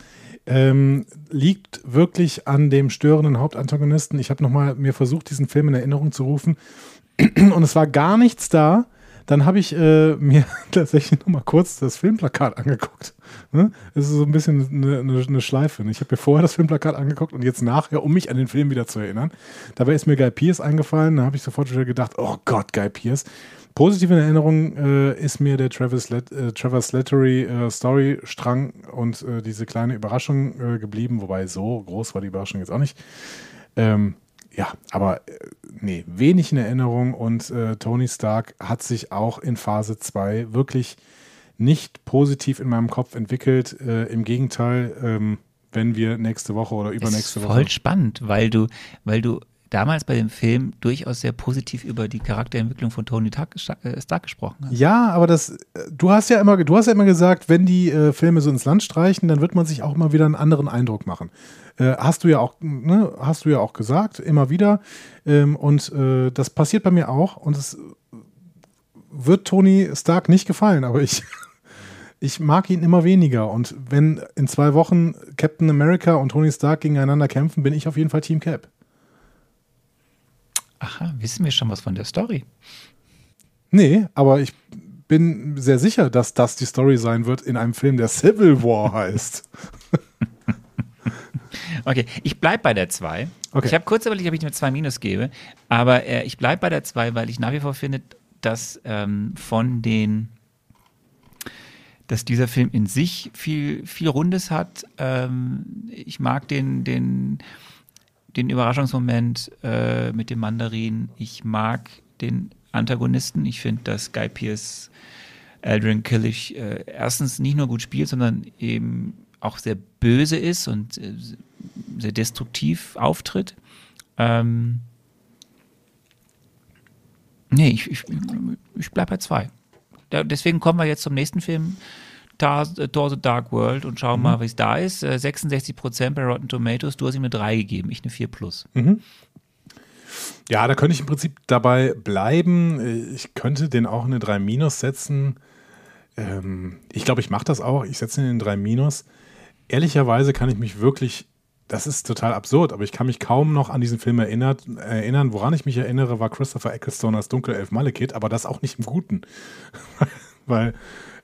Ähm, liegt wirklich an dem störenden Hauptantagonisten. Ich habe nochmal mir versucht, diesen Film in Erinnerung zu rufen und es war gar nichts da. Dann habe ich äh, mir tatsächlich nochmal kurz das Filmplakat angeguckt. Ne? Ist so ein bisschen eine, eine, eine Schleife. Ne? Ich habe mir vorher das Filmplakat angeguckt und jetzt nachher, um mich an den Film wieder zu erinnern. Dabei ist mir Guy Pierce eingefallen. Da habe ich sofort wieder gedacht, oh Gott, Guy Pierce. Positiv in Erinnerung äh, ist mir der Travis Let äh, Trevor Slattery äh, Story-Strang und äh, diese kleine Überraschung äh, geblieben, wobei so groß war die Überraschung jetzt auch nicht. Ähm, ja, aber äh, nee, wenig in Erinnerung und Tony Stark hat sich auch in Phase 2 wirklich nicht positiv in meinem Kopf entwickelt. Im Gegenteil, ähm, wenn wir nächste Woche oder übernächste Woche. Voll spannend, weil du, weil du damals bei dem Film durchaus sehr positiv über die Charakterentwicklung von Tony äh, Stark gesprochen hast. Ja, aber das, du hast ja immer, du hast ja immer gesagt, wenn die äh, Filme so ins Land streichen, dann wird man sich auch immer wieder einen anderen Eindruck machen. Äh, hast du ja auch, ne, hast du ja auch gesagt, immer wieder. Ähm, und äh, das passiert bei mir auch. Und es wird Tony Stark nicht gefallen, aber ich ich mag ihn immer weniger. Und wenn in zwei Wochen Captain America und Tony Stark gegeneinander kämpfen, bin ich auf jeden Fall Team Cap. Aha, wissen wir schon was von der Story? Nee, aber ich bin sehr sicher, dass das die Story sein wird in einem Film, der Civil War heißt. okay, ich bleibe bei der 2. Okay. Ich habe kurz überlegt, ob ich eine 2 minus gebe, aber äh, ich bleibe bei der 2, weil ich nach wie vor finde, dass ähm, von den dass dieser Film in sich viel, viel Rundes hat. Ähm, ich mag den, den, den Überraschungsmoment äh, mit dem Mandarin. Ich mag den Antagonisten. Ich finde, dass Guy Pierce Aldrin Killich äh, erstens nicht nur gut spielt, sondern eben auch sehr böse ist und äh, sehr destruktiv auftritt. Ähm nee, ich, ich, ich bleibe bei zwei. Da, deswegen kommen wir jetzt zum nächsten Film, Thor The Dark World und schauen mhm. mal, wie es da ist. 66% äh, bei Rotten Tomatoes. Du hast ihm eine 3 gegeben, ich eine 4 plus. Mhm. Ja, da könnte ich im Prinzip dabei bleiben. Ich könnte den auch eine 3 minus setzen. Ähm, ich glaube, ich mache das auch. Ich setze ihn in 3 minus. Ehrlicherweise kann ich mich wirklich, das ist total absurd, aber ich kann mich kaum noch an diesen Film erinnert, erinnern. Woran ich mich erinnere, war Christopher Ecclestone als Dunkelelf Malekith, aber das auch nicht im Guten. Weil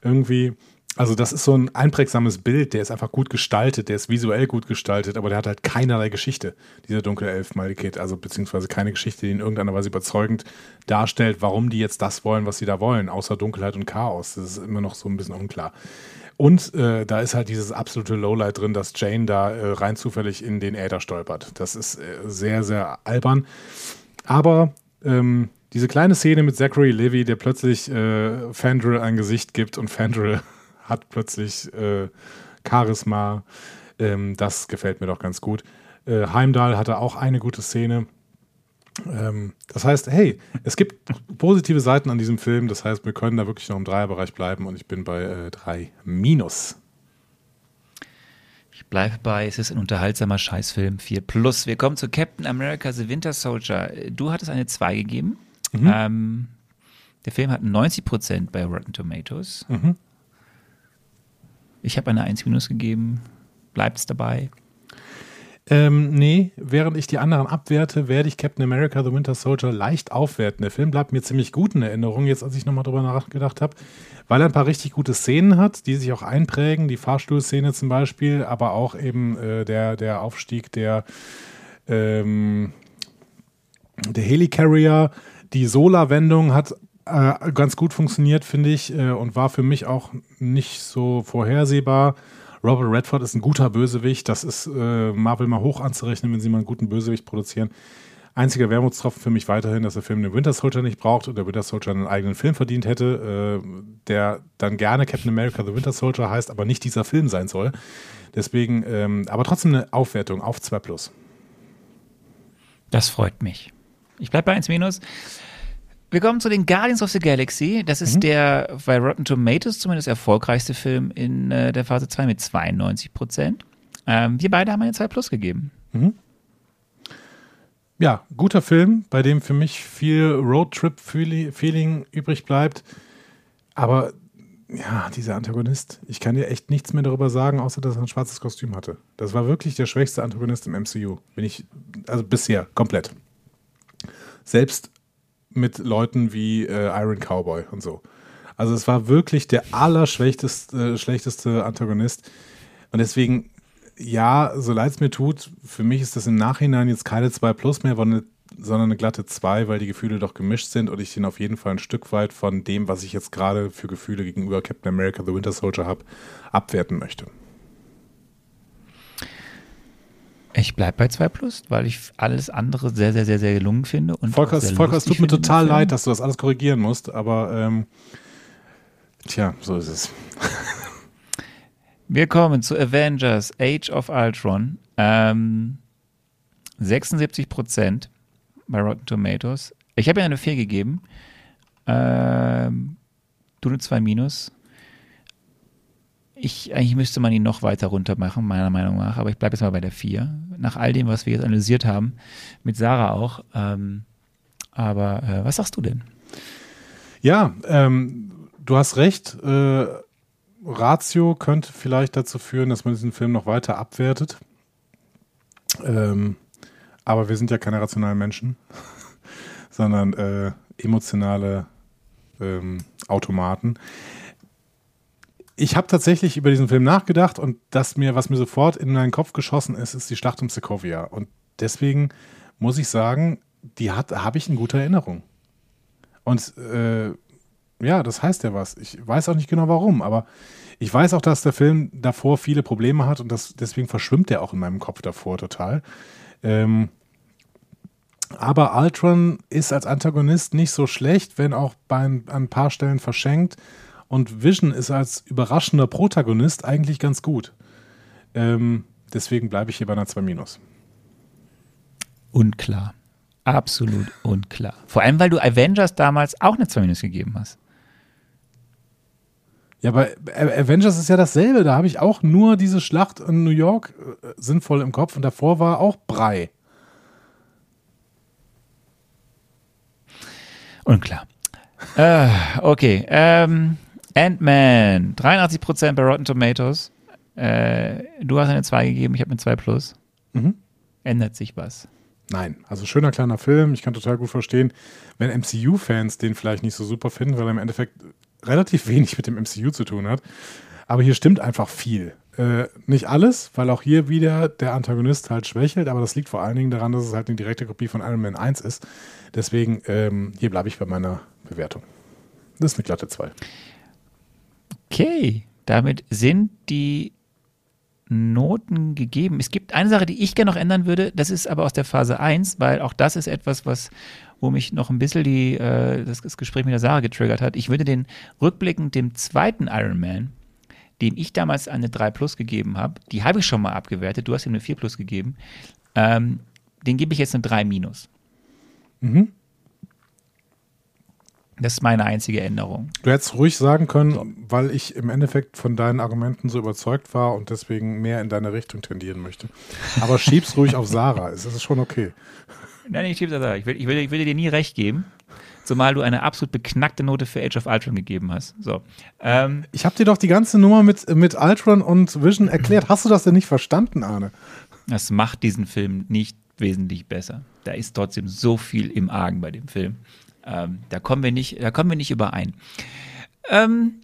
irgendwie also das ist so ein einprägsames Bild, der ist einfach gut gestaltet, der ist visuell gut gestaltet, aber der hat halt keinerlei Geschichte, dieser dunkle Elf Malekith, also beziehungsweise keine Geschichte, die in irgendeiner Weise überzeugend darstellt, warum die jetzt das wollen, was sie da wollen, außer Dunkelheit und Chaos. Das ist immer noch so ein bisschen unklar. Und äh, da ist halt dieses absolute Lowlight drin, dass Jane da äh, rein zufällig in den Äther stolpert. Das ist äh, sehr, sehr albern. Aber ähm, diese kleine Szene mit Zachary Levy, der plötzlich äh, Fandrill ein Gesicht gibt und Fandrill hat plötzlich äh, Charisma. Ähm, das gefällt mir doch ganz gut. Äh, Heimdall hatte auch eine gute Szene. Ähm, das heißt, hey, es gibt positive Seiten an diesem Film. Das heißt, wir können da wirklich noch im Dreierbereich bleiben und ich bin bei äh, 3 minus. Ich bleibe bei, es ist ein unterhaltsamer Scheißfilm 4 plus. Wir kommen zu Captain America The Winter Soldier. Du hattest eine 2 gegeben. Mhm. Ähm, Der Film hat 90% bei Rotten Tomatoes. Mhm. Ich habe eine 1 minus gegeben. Bleibt es dabei? Ähm, nee, während ich die anderen abwerte, werde ich Captain America The Winter Soldier leicht aufwerten. Der Film bleibt mir ziemlich gut in Erinnerung, jetzt als ich nochmal drüber nachgedacht habe, weil er ein paar richtig gute Szenen hat, die sich auch einprägen. Die Fahrstuhlszene zum Beispiel, aber auch eben äh, der, der Aufstieg der, ähm, der Helicarrier. Die Solar-Wendung hat äh, ganz gut funktioniert, finde ich, äh, und war für mich auch nicht so vorhersehbar. Robert Redford ist ein guter Bösewicht. Das ist äh, Marvel mal hoch anzurechnen, wenn sie mal einen guten Bösewicht produzieren. Einziger Wermutstropfen für mich weiterhin, dass der Film den Winter Soldier nicht braucht und der Winter Soldier einen eigenen Film verdient hätte, äh, der dann gerne Captain America The Winter Soldier heißt, aber nicht dieser Film sein soll. Deswegen, ähm, aber trotzdem eine Aufwertung auf 2 Plus. Das freut mich. Ich bleibe bei 1 Minus. Wir kommen zu den Guardians of the Galaxy. Das ist mhm. der bei Rotten Tomatoes zumindest erfolgreichste Film in äh, der Phase 2 mit 92 Prozent. Ähm, wir beide haben eine 2 Plus gegeben. Mhm. Ja, guter Film, bei dem für mich viel Roadtrip-Feeling übrig bleibt. Aber ja, dieser Antagonist, ich kann dir echt nichts mehr darüber sagen, außer dass er ein schwarzes Kostüm hatte. Das war wirklich der schwächste Antagonist im MCU. Bin ich, also bisher, komplett. Selbst mit Leuten wie äh, Iron Cowboy und so. Also es war wirklich der allerschlechteste äh, schlechteste Antagonist. Und deswegen, ja, so leid es mir tut, für mich ist das im Nachhinein jetzt keine 2 Plus mehr, sondern eine glatte 2, weil die Gefühle doch gemischt sind und ich den auf jeden Fall ein Stück weit von dem, was ich jetzt gerade für Gefühle gegenüber Captain America The Winter Soldier habe, abwerten möchte. Ich bleibe bei 2 Plus, weil ich alles andere sehr, sehr, sehr, sehr gelungen finde. Und Volker, Volker es tut mir total leid, dass du das alles korrigieren musst, aber ähm, tja, so ist es. Wir kommen zu Avengers Age of Ultron. Ähm, 76 Prozent bei Rotten Tomatoes. Ich habe ja eine 4 gegeben. Ähm, du eine 2 minus. Ich, eigentlich müsste man ihn noch weiter runter machen, meiner Meinung nach, aber ich bleibe jetzt mal bei der 4. Nach all dem, was wir jetzt analysiert haben, mit Sarah auch. Ähm, aber äh, was sagst du denn? Ja, ähm, du hast recht. Äh, Ratio könnte vielleicht dazu führen, dass man diesen Film noch weiter abwertet. Ähm, aber wir sind ja keine rationalen Menschen, sondern äh, emotionale ähm, Automaten ich habe tatsächlich über diesen Film nachgedacht und das mir, was mir sofort in meinen Kopf geschossen ist, ist die Schlacht um Sokovia. Und deswegen muss ich sagen, die habe ich in guter Erinnerung. Und äh, ja, das heißt ja was. Ich weiß auch nicht genau warum, aber ich weiß auch, dass der Film davor viele Probleme hat und das, deswegen verschwimmt der auch in meinem Kopf davor total. Ähm, aber Ultron ist als Antagonist nicht so schlecht, wenn auch bei ein, an ein paar Stellen verschenkt. Und Vision ist als überraschender Protagonist eigentlich ganz gut. Ähm, deswegen bleibe ich hier bei einer 2 Minus. Unklar. Absolut unklar. Vor allem, weil du Avengers damals auch eine 2 Minus gegeben hast. Ja, aber Avengers ist ja dasselbe. Da habe ich auch nur diese Schlacht in New York äh, sinnvoll im Kopf und davor war auch Brei. Unklar. äh, okay. Ähm, Ant-Man, 83% bei Rotten Tomatoes. Äh, du hast eine 2 gegeben, ich habe eine 2 plus. Mhm. Ändert sich was? Nein, also schöner kleiner Film. Ich kann total gut verstehen, wenn MCU-Fans den vielleicht nicht so super finden, weil er im Endeffekt relativ wenig mit dem MCU zu tun hat. Aber hier stimmt einfach viel. Äh, nicht alles, weil auch hier wieder der Antagonist halt schwächelt, aber das liegt vor allen Dingen daran, dass es halt eine direkte Kopie von Iron Man 1 ist. Deswegen, ähm, hier bleibe ich bei meiner Bewertung. Das ist eine glatte 2. Okay, damit sind die Noten gegeben. Es gibt eine Sache, die ich gerne noch ändern würde, das ist aber aus der Phase 1, weil auch das ist etwas, was, wo mich noch ein bisschen die, äh, das, Gespräch mit der Sarah getriggert hat. Ich würde den rückblickend dem zweiten Iron Man, dem ich damals eine 3 Plus gegeben habe, die habe ich schon mal abgewertet, du hast ihm eine 4 Plus gegeben, ähm, den gebe ich jetzt eine 3 Minus. Mhm. Das ist meine einzige Änderung. Du hättest ruhig sagen können, so. weil ich im Endeffekt von deinen Argumenten so überzeugt war und deswegen mehr in deine Richtung tendieren möchte. Aber schieb's ruhig auf Sarah. Es ist schon okay. Nein, ich schieb's auf Sarah. Ich will, ich, will, ich will dir nie recht geben. zumal du eine absolut beknackte Note für Age of Ultron gegeben hast. So. Ähm, Ich habe dir doch die ganze Nummer mit, mit Ultron und Vision erklärt. Hast du das denn nicht verstanden, Arne? das macht diesen Film nicht wesentlich besser. Da ist trotzdem so viel im Argen bei dem Film. Ähm, da kommen wir nicht, da kommen wir nicht überein. Ähm,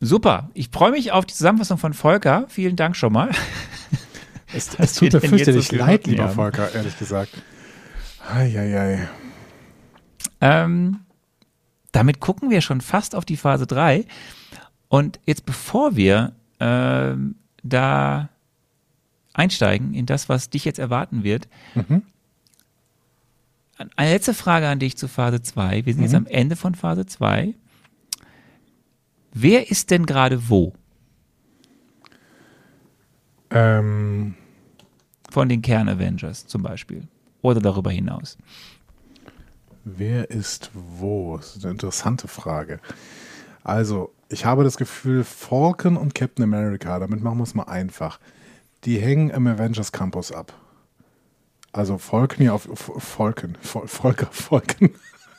super. Ich freue mich auf die Zusammenfassung von Volker. Vielen Dank schon mal. Es, es tut mir fürchterlich so leid, lieber haben. Volker, ehrlich gesagt. Eieiei. Ähm, damit gucken wir schon fast auf die Phase 3. Und jetzt bevor wir ähm, da einsteigen in das, was dich jetzt erwarten wird, eine letzte Frage an dich zu Phase 2. Wir sind jetzt am Ende von Phase 2. Wer ist denn gerade wo Ähm, von den Kern-Avengers zum Beispiel? Oder darüber hinaus? wer ist wo? Das ist eine interessante Frage. Also, ich habe das Gefühl, Falcon und Captain America, damit machen wir es mal einfach, die hängen im Avengers Campus ab. Also hier auf Falcon, Vol- Volker, Falcon.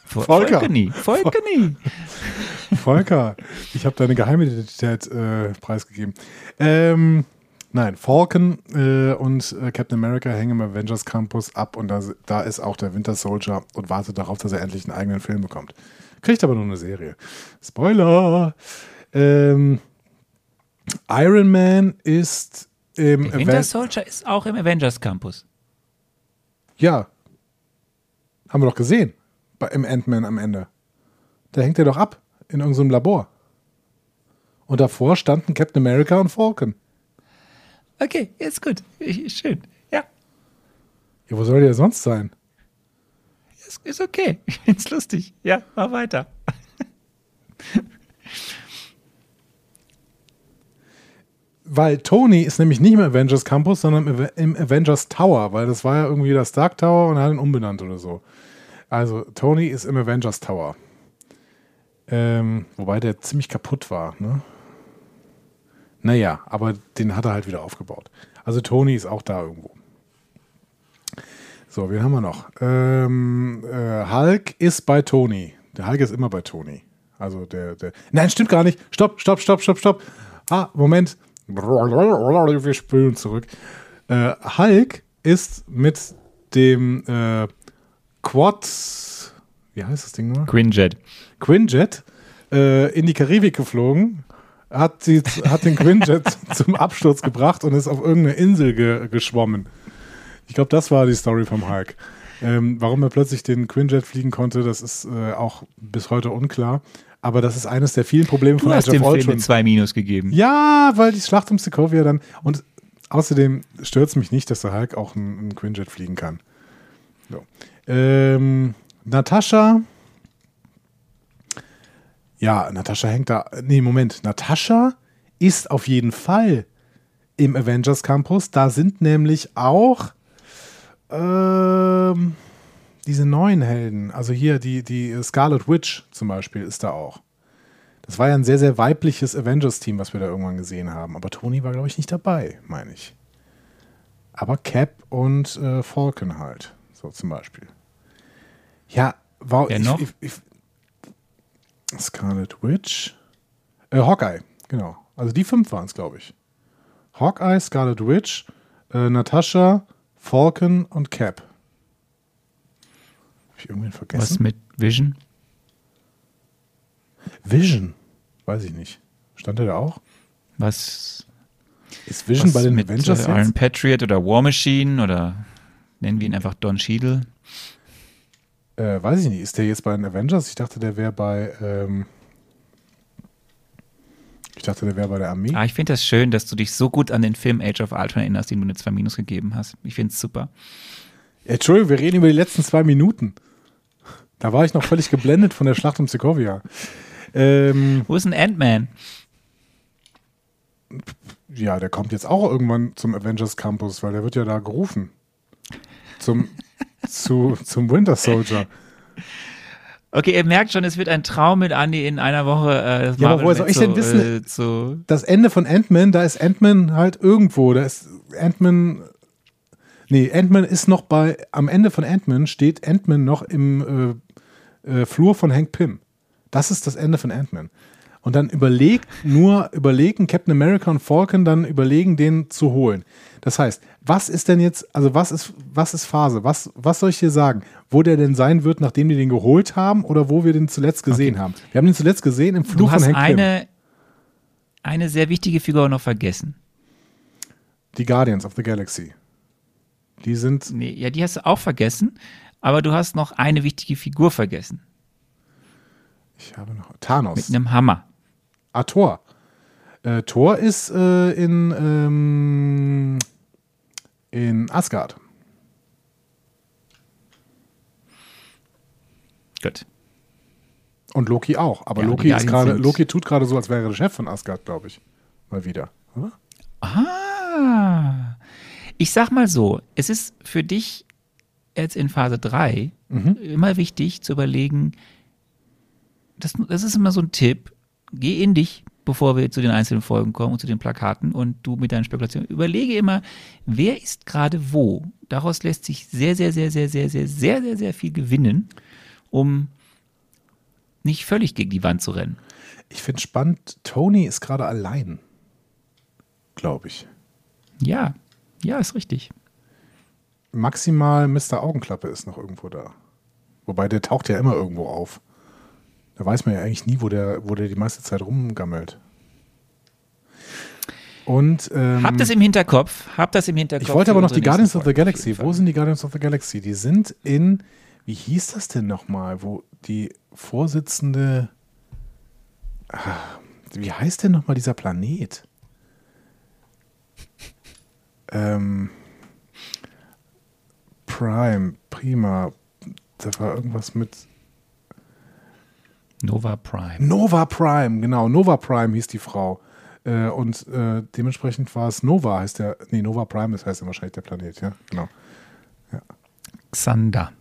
Volker. Volkeni. Volkeni. Volker, ich habe deine geheime Identität äh, preisgegeben. Ähm, nein, Falcon äh, und äh, Captain America hängen im Avengers Campus ab und da, da ist auch der Winter Soldier und wartet darauf, dass er endlich einen eigenen Film bekommt. Kriegt aber nur eine Serie. Spoiler! Ähm, Iron Man ist im Winter Aven- Soldier ist auch im Avengers Campus. Ja. Haben wir doch gesehen. Bei, Im Ant-Man am Ende. Da hängt er doch ab. In irgendeinem Labor. Und davor standen Captain America und Falcon. Okay, ist gut. Schön. Ja, Ja, wo soll der sonst sein? ist, ist okay. Ich find's lustig. Ja, mach weiter. Weil Tony ist nämlich nicht im Avengers Campus, sondern im, Ave- im Avengers Tower, weil das war ja irgendwie das Stark Tower und er hat ihn umbenannt oder so. Also Tony ist im Avengers Tower. Ähm, wobei der ziemlich kaputt war, ne? Naja, aber den hat er halt wieder aufgebaut. Also Tony ist auch da irgendwo. So, wen haben wir noch? Ähm, äh, Hulk ist bei Tony. Der Hulk ist immer bei Tony. Also der, der. Nein, stimmt gar nicht. Stopp, stopp, stopp, stopp, stopp. Ah, Moment. Wir spülen zurück. Äh, Hulk ist mit dem äh, Quad. Wie heißt das Ding nur? Quinjet. Quinjet äh, in die Karibik geflogen, hat, die, hat den Quinjet zum Absturz gebracht und ist auf irgendeine Insel ge geschwommen. Ich glaube, das war die Story vom Hulk. Ähm, warum er plötzlich den Quinjet fliegen konnte, das ist äh, auch bis heute unklar. Aber das ist eines der vielen Probleme Du von hast Age dem of Film Ultron. eine 2 Minus gegeben. Ja, weil die Schlacht um Sokovia dann. Und außerdem stört es mich nicht, dass der Hulk auch einen, einen Quinjet fliegen kann. So. Ähm, Natascha. Ja, Natascha hängt da. Nee, Moment. Natascha ist auf jeden Fall im Avengers Campus. Da sind nämlich auch ähm, diese neuen Helden. Also hier die, die Scarlet Witch zum Beispiel ist da auch. Das war ja ein sehr, sehr weibliches Avengers-Team, was wir da irgendwann gesehen haben. Aber Tony war, glaube ich, nicht dabei, meine ich. Aber Cap und äh, Falcon halt, so zum Beispiel. Ja, war Wer ich, noch? Ich, ich, Scarlet Witch. Äh, Hawkeye, genau. Also die fünf waren es, glaube ich. Hawkeye, Scarlet Witch, äh, Natascha, Falcon und Cap. Ich irgendwen vergessen? Was mit Vision? Vision. Weiß ich nicht. Stand er da auch? Was, Ist Vision was bei den mit Avengers äh, Iron? Patriot oder War Machine oder nennen wir ihn einfach Don Cheadle? Äh, weiß ich nicht. Ist der jetzt bei den Avengers? Ich dachte, der wäre bei. Ähm ich dachte, der wäre bei der Armee. Ah, ich finde das schön, dass du dich so gut an den Film Age of Ultron erinnerst, den du eine 2 Minus gegeben hast. Ich finde es super. Entschuldigung, wir reden über die letzten zwei Minuten. Da war ich noch völlig geblendet von der Schlacht um Sokovia. Ähm, Wo ist ein Ant-Man? ja, der kommt jetzt auch irgendwann zum Avengers Campus, weil der wird ja da gerufen. Zum, zu, zum Winter Soldier. Okay, ihr merkt schon, es wird ein Traum mit Andy in einer Woche. Äh, das Ja, aber woher soll ich denn so, wissen? Äh, zu das Ende von Ant-Man, da ist Ant-Man halt irgendwo. Da ist Ant-Man. Nee, Ant-Man ist noch bei. Am Ende von Ant-Man steht Ant-Man noch im äh, Flur von Hank Pym. Das ist das Ende von Ant-Man. Und dann überlegt nur, überlegen Captain America und Falcon dann überlegen, den zu holen. Das heißt, was ist denn jetzt, also was ist, was ist Phase? Was, was soll ich dir sagen? Wo der denn sein wird, nachdem die den geholt haben oder wo wir den zuletzt gesehen Okay. haben? Wir haben den zuletzt gesehen im Du Flur von Hank Pym. eine, eine sehr wichtige Figur noch vergessen. Die Guardians of the Galaxy. Die sind, Nee, ja, die hast du auch vergessen, aber du hast noch eine wichtige Figur vergessen. ich habe noch, Thanos. Mit einem Hammer. Ah, Thor. Äh, Thor ist äh, in, ähm, in Asgard. Gut. Und Loki auch. Aber Ja, Loki ist sind- Loki tut gerade so, als wäre er der Chef von Asgard, glaube ich. Mal wieder. Oder? Ah. Ich sag mal so, es ist für dich jetzt in Phase 3 Mhm. immer wichtig zu überlegen, das, das ist immer so ein Tipp, geh in dich, bevor wir zu den einzelnen Folgen kommen und zu den Plakaten und du mit deinen Spekulationen, überlege immer, wer ist gerade wo. Daraus lässt sich sehr, sehr, sehr, sehr, sehr, sehr, sehr, sehr, sehr viel gewinnen, um nicht völlig gegen die Wand zu rennen. Ich finde spannend, Tony ist gerade allein. Glaube ich. Ja, ja, ist richtig. Maximal Mr. Augenklappe ist noch irgendwo da. Wobei der taucht ja immer irgendwo auf. Da weiß man ja eigentlich nie, wo der, wo der die meiste Zeit rumgammelt. Und ähm, Habt das im Hinterkopf, habt das im Hinterkopf. ich wollte aber noch die Guardians of the Galaxy. Wo sind die Guardians of the Galaxy? Die sind in, wie hieß das denn nochmal, wo die Vorsitzende, ah, wie heißt denn nochmal dieser Planet? Ähm, Prime, Prima, da war irgendwas mit Nova Prime. Nova Prime, genau, Nova Prime hieß die Frau. Äh, und äh, dementsprechend war es Nova, heißt der, nee, Nova Prime, das heißt ja wahrscheinlich der Planet, ja, genau. Xander.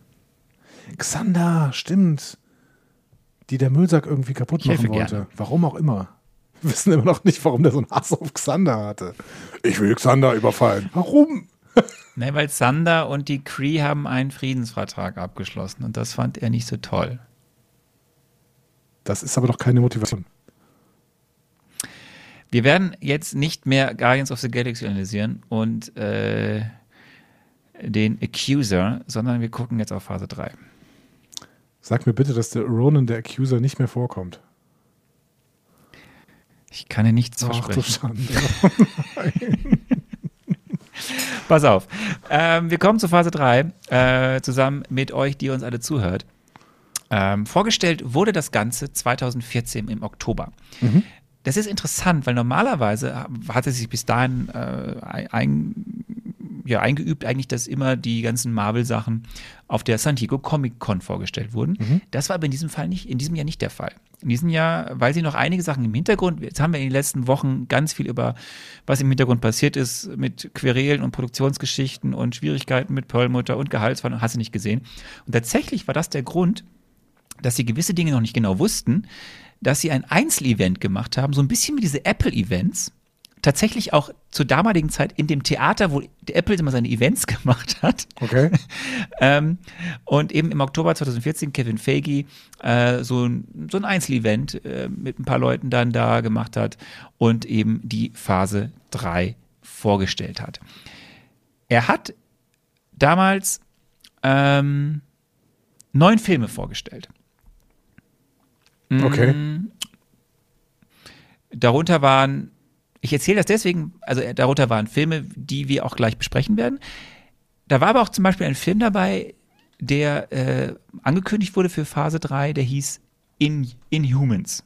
Xander, stimmt. Die der Müllsack irgendwie kaputt machen wollte. gerne. Warum auch immer. Wir wissen immer noch nicht, warum der so einen Hass auf Xander hatte. Ich will Xander überfallen. Warum? Ne, weil Xander und die Cree haben einen Friedensvertrag abgeschlossen und das fand er nicht so toll. Das ist aber doch keine Motivation. Wir werden jetzt nicht mehr Guardians of the Galaxy analysieren und äh, den Accuser, sondern wir gucken jetzt auf Phase 3. Sag mir bitte, dass der Ronan, der Accuser, nicht mehr vorkommt. Ich kann dir nichts Ach du versprechen. Schande. Pass auf. Ähm, wir kommen zu Phase 3, äh, zusammen mit euch, die uns alle zuhört. Ähm, vorgestellt wurde das Ganze 2014 im Oktober. Das ist interessant, weil normalerweise hatte sich bis dahin äh, ein, ja, eingeübt, eigentlich, dass immer die ganzen Marvel-Sachen auf der San Diego Comic Con vorgestellt wurden. Das war aber in diesem Fall nicht, in diesem Jahr nicht der Fall. In diesem Jahr, weil sie noch einige Sachen im Hintergrund, jetzt haben wir in den letzten Wochen ganz viel über, was im Hintergrund passiert ist, mit Querelen und Produktionsgeschichten und Schwierigkeiten mit Perlmutter und Gehaltsverhandlungen, hast du nicht gesehen. Und tatsächlich war das der Grund, dass sie gewisse Dinge noch nicht genau wussten, dass sie ein Einzelevent gemacht haben, so ein bisschen wie diese Apple-Events. Tatsächlich auch zur damaligen Zeit in dem Theater, wo Apple immer seine Events gemacht hat. Okay. Ähm, und eben im Oktober 2014 Kevin Feige äh, so, ein, so ein Einzelevent äh, mit ein paar Leuten dann da gemacht hat und eben die Phase 3 vorgestellt hat. Er hat damals ähm, neun Filme vorgestellt. Okay. Mm, Darunter waren, ich erzähle das deswegen, also äh, darunter waren Filme, die wir auch gleich besprechen werden. Da war aber auch zum Beispiel ein Film dabei, der äh, angekündigt wurde für Phase 3, der hieß In, Inhumans.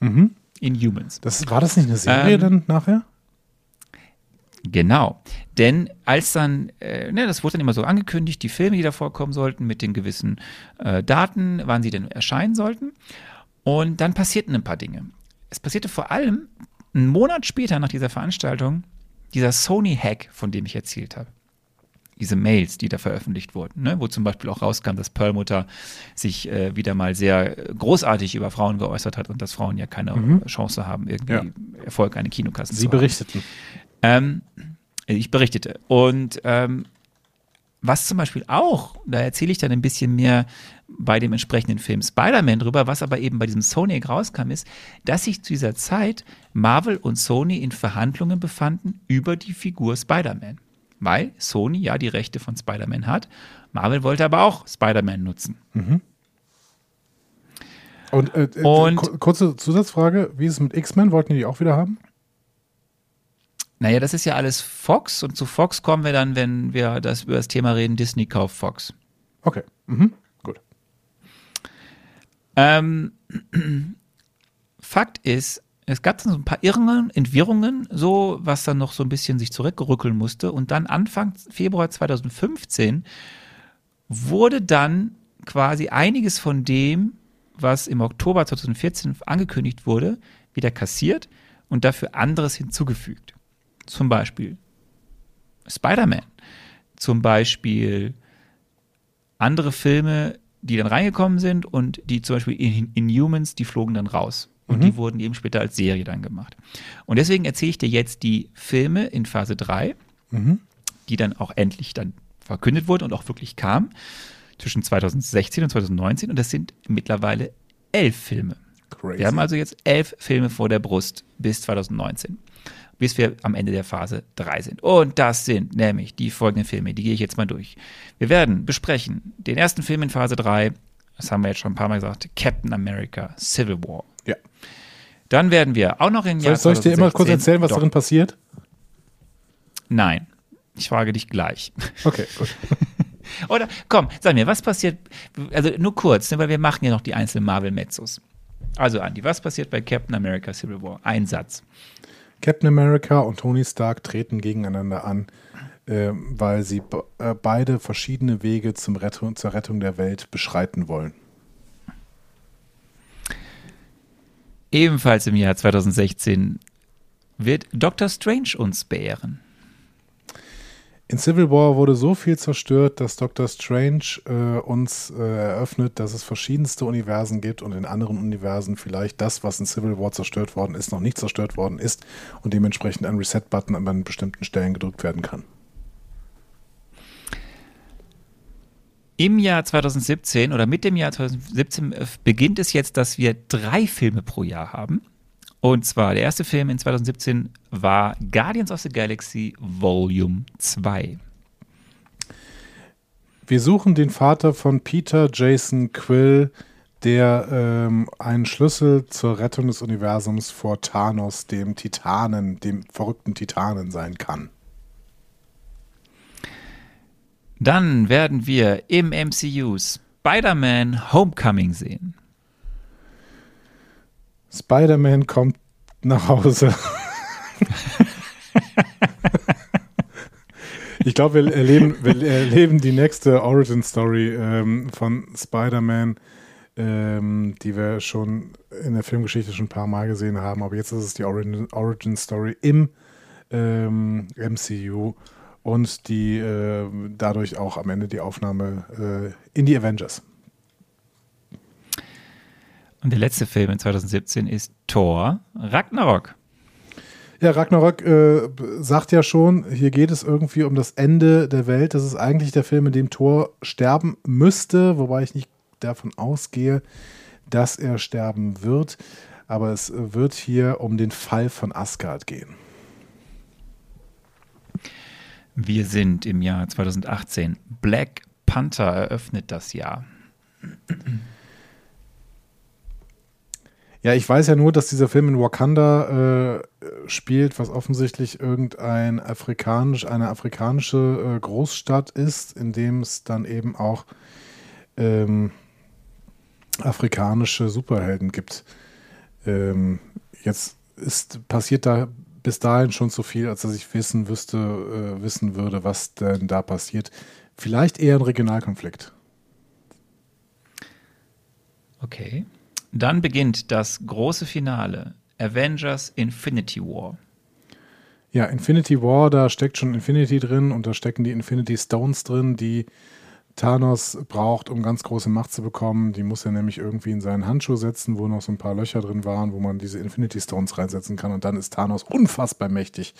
Mhm. Inhumans. Das, war das nicht eine Serie Ähm, dann nachher? Genau. Denn als dann, äh, ne, das wurde dann immer so angekündigt, die Filme, die da vorkommen sollten, mit den gewissen äh, Daten, wann sie denn erscheinen sollten. Und dann passierten ein paar Dinge. Es passierte vor allem einen Monat später nach dieser Veranstaltung dieser Sony-Hack, von dem ich erzählt habe. Diese Mails, die da veröffentlicht wurden, ne? wo zum Beispiel auch rauskam, dass Perlmutter sich äh, wieder mal sehr äh, großartig über Frauen geäußert hat und dass Frauen ja keine Chance haben, irgendwie Ja. Erfolg an den Kinokassen Sie zu haben. berichteten. Ähm, ich berichtete. Und ähm, was zum Beispiel auch, da erzähle ich dann ein bisschen mehr bei dem entsprechenden Film Spider-Man drüber, was aber eben bei diesem Sony rauskam, ist, dass sich zu dieser Zeit Marvel und Sony in Verhandlungen befanden über die Figur Spider-Man. Weil Sony ja die Rechte von Spider-Man hat. Marvel wollte aber auch Spider-Man nutzen. Und, äh, äh, Und- ku- kurze Zusatzfrage: Wie ist es mit X-Men? Wollten die auch wieder haben? Naja, das ist ja alles Fox und zu Fox kommen wir dann, wenn wir das über das Thema reden, Disney kauft Fox. Okay. Mhm. Gut. Ähm, Fakt ist, es gab dann so ein paar Irrungen, Entwirrungen, so was dann noch so ein bisschen sich zurückgerückeln musste. Und dann Anfang Februar 2015 wurde dann quasi einiges von dem, was im Oktober 2014 angekündigt wurde, wieder kassiert und dafür anderes hinzugefügt. Zum Beispiel Spider-Man, zum Beispiel andere Filme, die dann reingekommen sind und die zum Beispiel in Inhumans, die flogen dann raus. Und die wurden eben später als Serie dann gemacht. Und deswegen erzähle ich dir jetzt die Filme in Phase 3, die dann auch endlich dann verkündet wurden und auch wirklich kamen, zwischen 2016 und 2019. Und das sind mittlerweile elf Filme. Crazy. Wir haben also jetzt elf Filme vor der Brust bis 2019. Bis wir am Ende der Phase 3 sind. Und das sind nämlich die folgenden Filme, die gehe ich jetzt mal durch. Wir werden besprechen den ersten Film in Phase 3, das haben wir jetzt schon ein paar Mal gesagt, Captain America Civil War. ja. Dann werden wir auch noch in Jahr soll ich dir immer kurz 2016 erzählen, was Doch. darin passiert? Nein, ich frage dich gleich. Okay, gut. Oder komm, sag mir, was passiert, also nur kurz, ne, weil wir machen ja noch die einzelnen Marvel-Mezzos. Also Andi, was passiert bei Captain America Civil War? Ein Satz. Captain America und Tony Stark treten gegeneinander an, äh, weil sie äh, beide verschiedene Wege zum Rettung, zur Rettung der Welt beschreiten wollen. Ebenfalls im Jahr 2016 wird Doctor Strange uns beehren. In Civil War wurde so viel zerstört, dass Doctor Strange äh, uns äh, eröffnet, dass es verschiedenste Universen gibt und in anderen Universen vielleicht das, was in Civil War zerstört worden ist, noch nicht zerstört worden ist und dementsprechend ein Reset-Button an bestimmten Stellen gedrückt werden kann. Im Jahr 2017 oder mit dem Jahr 2017 äh, beginnt es jetzt, dass wir drei Filme pro Jahr haben. Und zwar der erste Film in 2017 war Guardians of the Galaxy Volume 2. Wir suchen den Vater von Peter Jason Quill, der ähm, einen Schlüssel zur Rettung des Universums vor Thanos, dem Titanen, dem verrückten Titanen sein kann. Dann werden wir im MCU Spider-Man Homecoming sehen. Spider-Man kommt nach Hause. ich glaube, wir erleben, wir erleben die nächste Origin-Story ähm, von Spider-Man, ähm, die wir schon in der Filmgeschichte schon ein paar Mal gesehen haben. Aber jetzt ist es die Origin- Origin-Story im ähm, MCU und die äh, dadurch auch am Ende die Aufnahme äh, in die Avengers. Und der letzte Film in 2017 ist Thor Ragnarok. Ja, Ragnarok äh, sagt ja schon, hier geht es irgendwie um das Ende der Welt. Das ist eigentlich der Film, in dem Thor sterben müsste, wobei ich nicht davon ausgehe, dass er sterben wird. Aber es wird hier um den Fall von Asgard gehen. Wir sind im Jahr 2018. Black Panther eröffnet das Jahr. Ja, ich weiß ja nur, dass dieser Film in Wakanda äh, spielt, was offensichtlich irgendein afrikanisch, eine afrikanische äh, Großstadt ist, in dem es dann eben auch ähm, afrikanische Superhelden gibt. Ähm, jetzt ist passiert da bis dahin schon so viel, als dass ich wissen wüsste, äh, wissen würde, was denn da passiert. Vielleicht eher ein Regionalkonflikt. Okay. Dann beginnt das große Finale. Avengers Infinity War. Ja, Infinity War, da steckt schon Infinity drin und da stecken die Infinity Stones drin, die Thanos braucht, um ganz große Macht zu bekommen. Die muss er nämlich irgendwie in seinen Handschuh setzen, wo noch so ein paar Löcher drin waren, wo man diese Infinity Stones reinsetzen kann. Und dann ist Thanos unfassbar mächtig.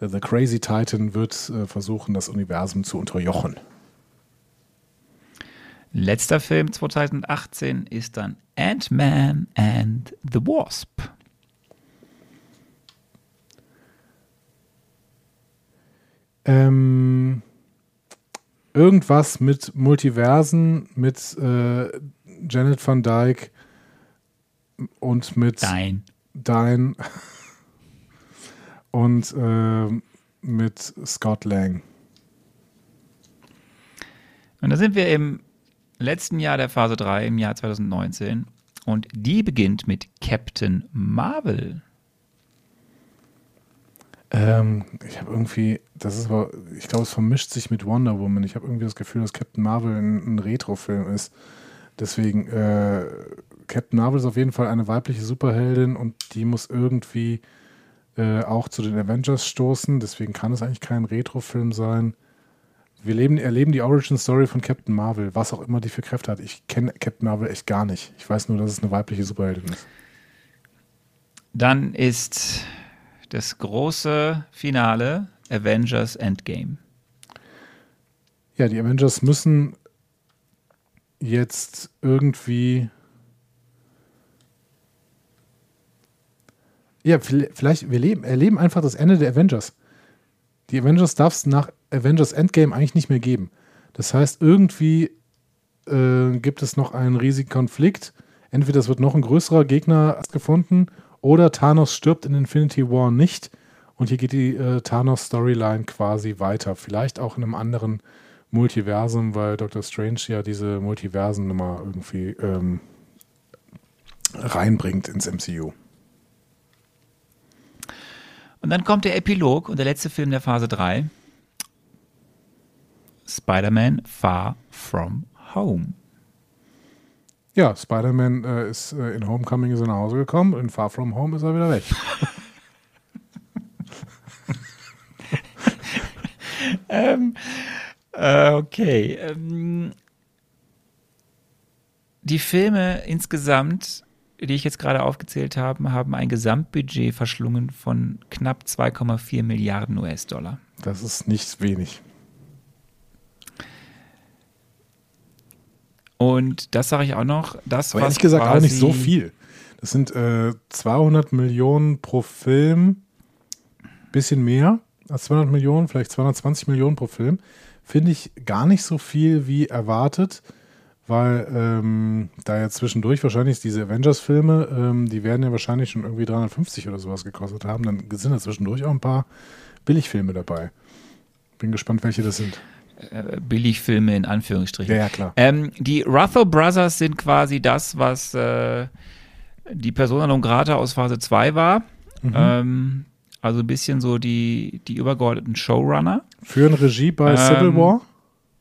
Äh, The Crazy Titan wird äh, versuchen, das Universum zu unterjochen. Letzter Film 2018 ist dann Ant-Man and the Wasp. Ähm, irgendwas mit Multiversen, mit äh, Janet Van Dyke und mit Dein. Dein und äh, mit Scott Lang. Und da sind wir im letzten Jahr der Phase 3, im Jahr 2019. Und die beginnt mit Captain Marvel. Ähm, ich habe irgendwie, das ist ich glaube, es vermischt sich mit Wonder Woman. Ich habe irgendwie das Gefühl, dass Captain Marvel ein, ein Retro-Film ist. Deswegen, äh, Captain Marvel ist auf jeden Fall eine weibliche Superheldin und die muss irgendwie äh, auch zu den Avengers stoßen. Deswegen kann es eigentlich kein Retro-Film sein. Wir leben, erleben die Origin-Story von Captain Marvel, was auch immer die für Kräfte hat. Ich kenne Captain Marvel echt gar nicht. Ich weiß nur, dass es eine weibliche Superheldin ist. Dann ist das große Finale Avengers Endgame. Ja, die Avengers müssen jetzt irgendwie. Ja, vielleicht, wir leben, erleben einfach das Ende der Avengers. Die Avengers darf es nach Avengers Endgame eigentlich nicht mehr geben. Das heißt, irgendwie äh, gibt es noch einen riesigen Konflikt. Entweder es wird noch ein größerer Gegner gefunden oder Thanos stirbt in Infinity War nicht. Und hier geht die äh, Thanos-Storyline quasi weiter. Vielleicht auch in einem anderen Multiversum, weil Doctor Strange ja diese Multiversen-Nummer irgendwie ähm, reinbringt ins MCU. Und dann kommt der Epilog und der letzte Film der Phase 3. Spider-Man Far From Home. Ja, Spider-Man äh, ist äh, in Homecoming ist er nach Hause gekommen, in Far From Home ist er wieder weg. ähm, äh, okay. Ähm, die Filme insgesamt, die ich jetzt gerade aufgezählt habe, haben ein Gesamtbudget verschlungen von knapp 2,4 Milliarden US-Dollar. Das ist nicht wenig. Und das sage ich auch noch. Das Aber ehrlich gesagt auch nicht so viel. Das sind äh, 200 Millionen pro Film, bisschen mehr als 200 Millionen, vielleicht 220 Millionen pro Film. Finde ich gar nicht so viel wie erwartet, weil ähm, da ja zwischendurch wahrscheinlich diese Avengers-Filme, ähm, die werden ja wahrscheinlich schon irgendwie 350 oder sowas gekostet haben. Dann sind da zwischendurch auch ein paar Billigfilme dabei. Bin gespannt, welche das sind. Äh, Billigfilme in Anführungsstrichen. Ja, ja klar. Ähm, die Rutho Brothers sind quasi das, was äh, die Persona non grata aus Phase 2 war. Mhm. Ähm, also ein bisschen so die, die übergeordneten Showrunner. Führen Regie bei ähm, Civil War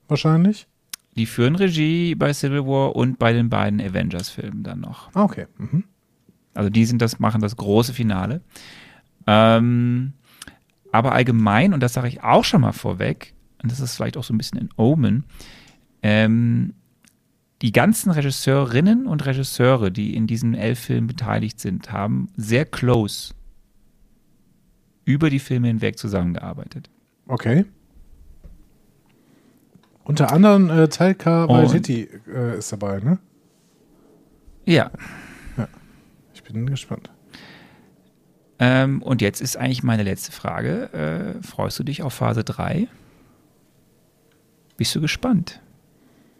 wahrscheinlich? Die führen Regie bei Civil War und bei den beiden Avengers-Filmen dann noch. Ah, okay. Mhm. Also die sind das, machen das große Finale. Ähm, aber allgemein, und das sage ich auch schon mal vorweg, und das ist vielleicht auch so ein bisschen ein Omen, ähm, die ganzen Regisseurinnen und Regisseure, die in diesen elf Filmen beteiligt sind, haben sehr close über die Filme hinweg zusammengearbeitet. Okay. Unter anderem äh, Taika Waititi äh, ist dabei, ne? Ja. ja. Ich bin gespannt. Ähm, und jetzt ist eigentlich meine letzte Frage. Äh, freust du dich auf Phase 3? Bist du gespannt?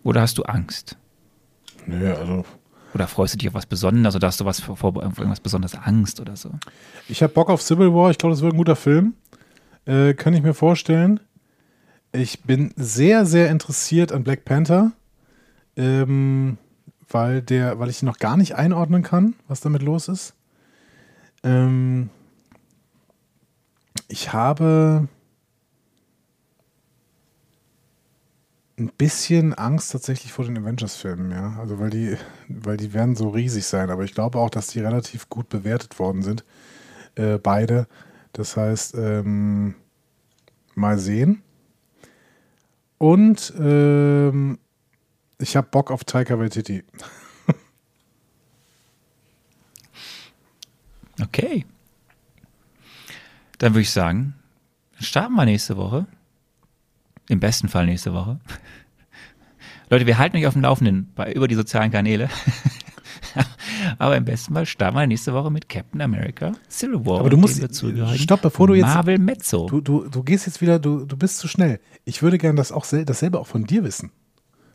Oder hast du Angst? Nö, also. Oder freust du dich auf was Besonderes oder hast du was vor, vor irgendwas Besonderes Angst oder so? Ich habe Bock auf Civil War. Ich glaube, das wird ein guter Film. Äh, kann ich mir vorstellen. Ich bin sehr, sehr interessiert an Black Panther. Ähm, weil, der, weil ich ihn noch gar nicht einordnen kann, was damit los ist. Ähm, ich habe ein bisschen Angst tatsächlich vor den Avengers-Filmen, ja. Also weil die, weil die werden so riesig sein, aber ich glaube auch, dass die relativ gut bewertet worden sind. Äh, beide. Das heißt, ähm, mal sehen. Und ähm, ich habe Bock auf Taika Waititi. okay. Dann würde ich sagen, starten wir nächste Woche. Im besten Fall nächste Woche. Leute, wir halten euch auf dem Laufenden bei, über die sozialen Kanäle. Aber im besten Fall starten wir nächste Woche mit Captain America Civil War. Aber du musst, stopp, bevor du jetzt, Marvel Mezzo. du, du, du gehst jetzt wieder, du, du bist zu schnell. Ich würde gerne das auch sel dasselbe auch von dir wissen.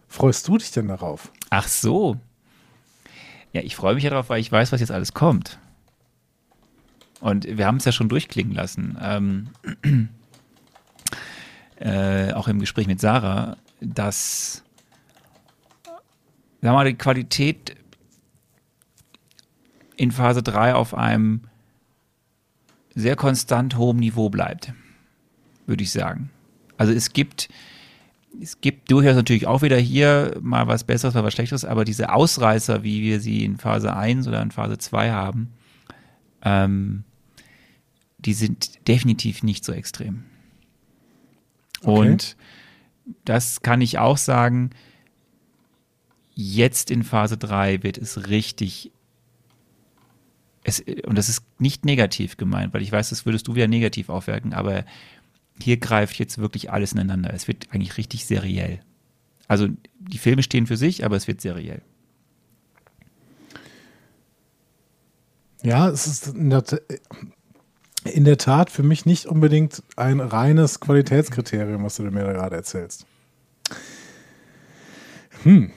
Freust du dich denn darauf? Ach so. Ja, ich freue mich ja darauf, weil ich weiß, was jetzt alles kommt. Und wir haben es ja schon durchklingen lassen. Ähm, äh, auch im Gespräch mit Sarah, dass wir mal, die Qualität in Phase 3 auf einem sehr konstant hohen Niveau bleibt, würde ich sagen. Also es gibt, es gibt durchaus natürlich auch wieder hier mal was Besseres, mal was Schlechteres, aber diese Ausreißer, wie wir sie in Phase 1 oder in Phase 2 haben, ähm, die sind definitiv nicht so extrem. Okay. Und das kann ich auch sagen, jetzt in Phase 3 wird es richtig es, und das ist nicht negativ gemeint, weil ich weiß, das würdest du wieder negativ aufwerten, aber hier greift jetzt wirklich alles ineinander. Es wird eigentlich richtig seriell. Also die Filme stehen für sich, aber es wird seriell. Ja, es ist in der, Tat für mich nicht unbedingt ein reines Qualitätskriterium, was du mir da gerade erzählst. Hm.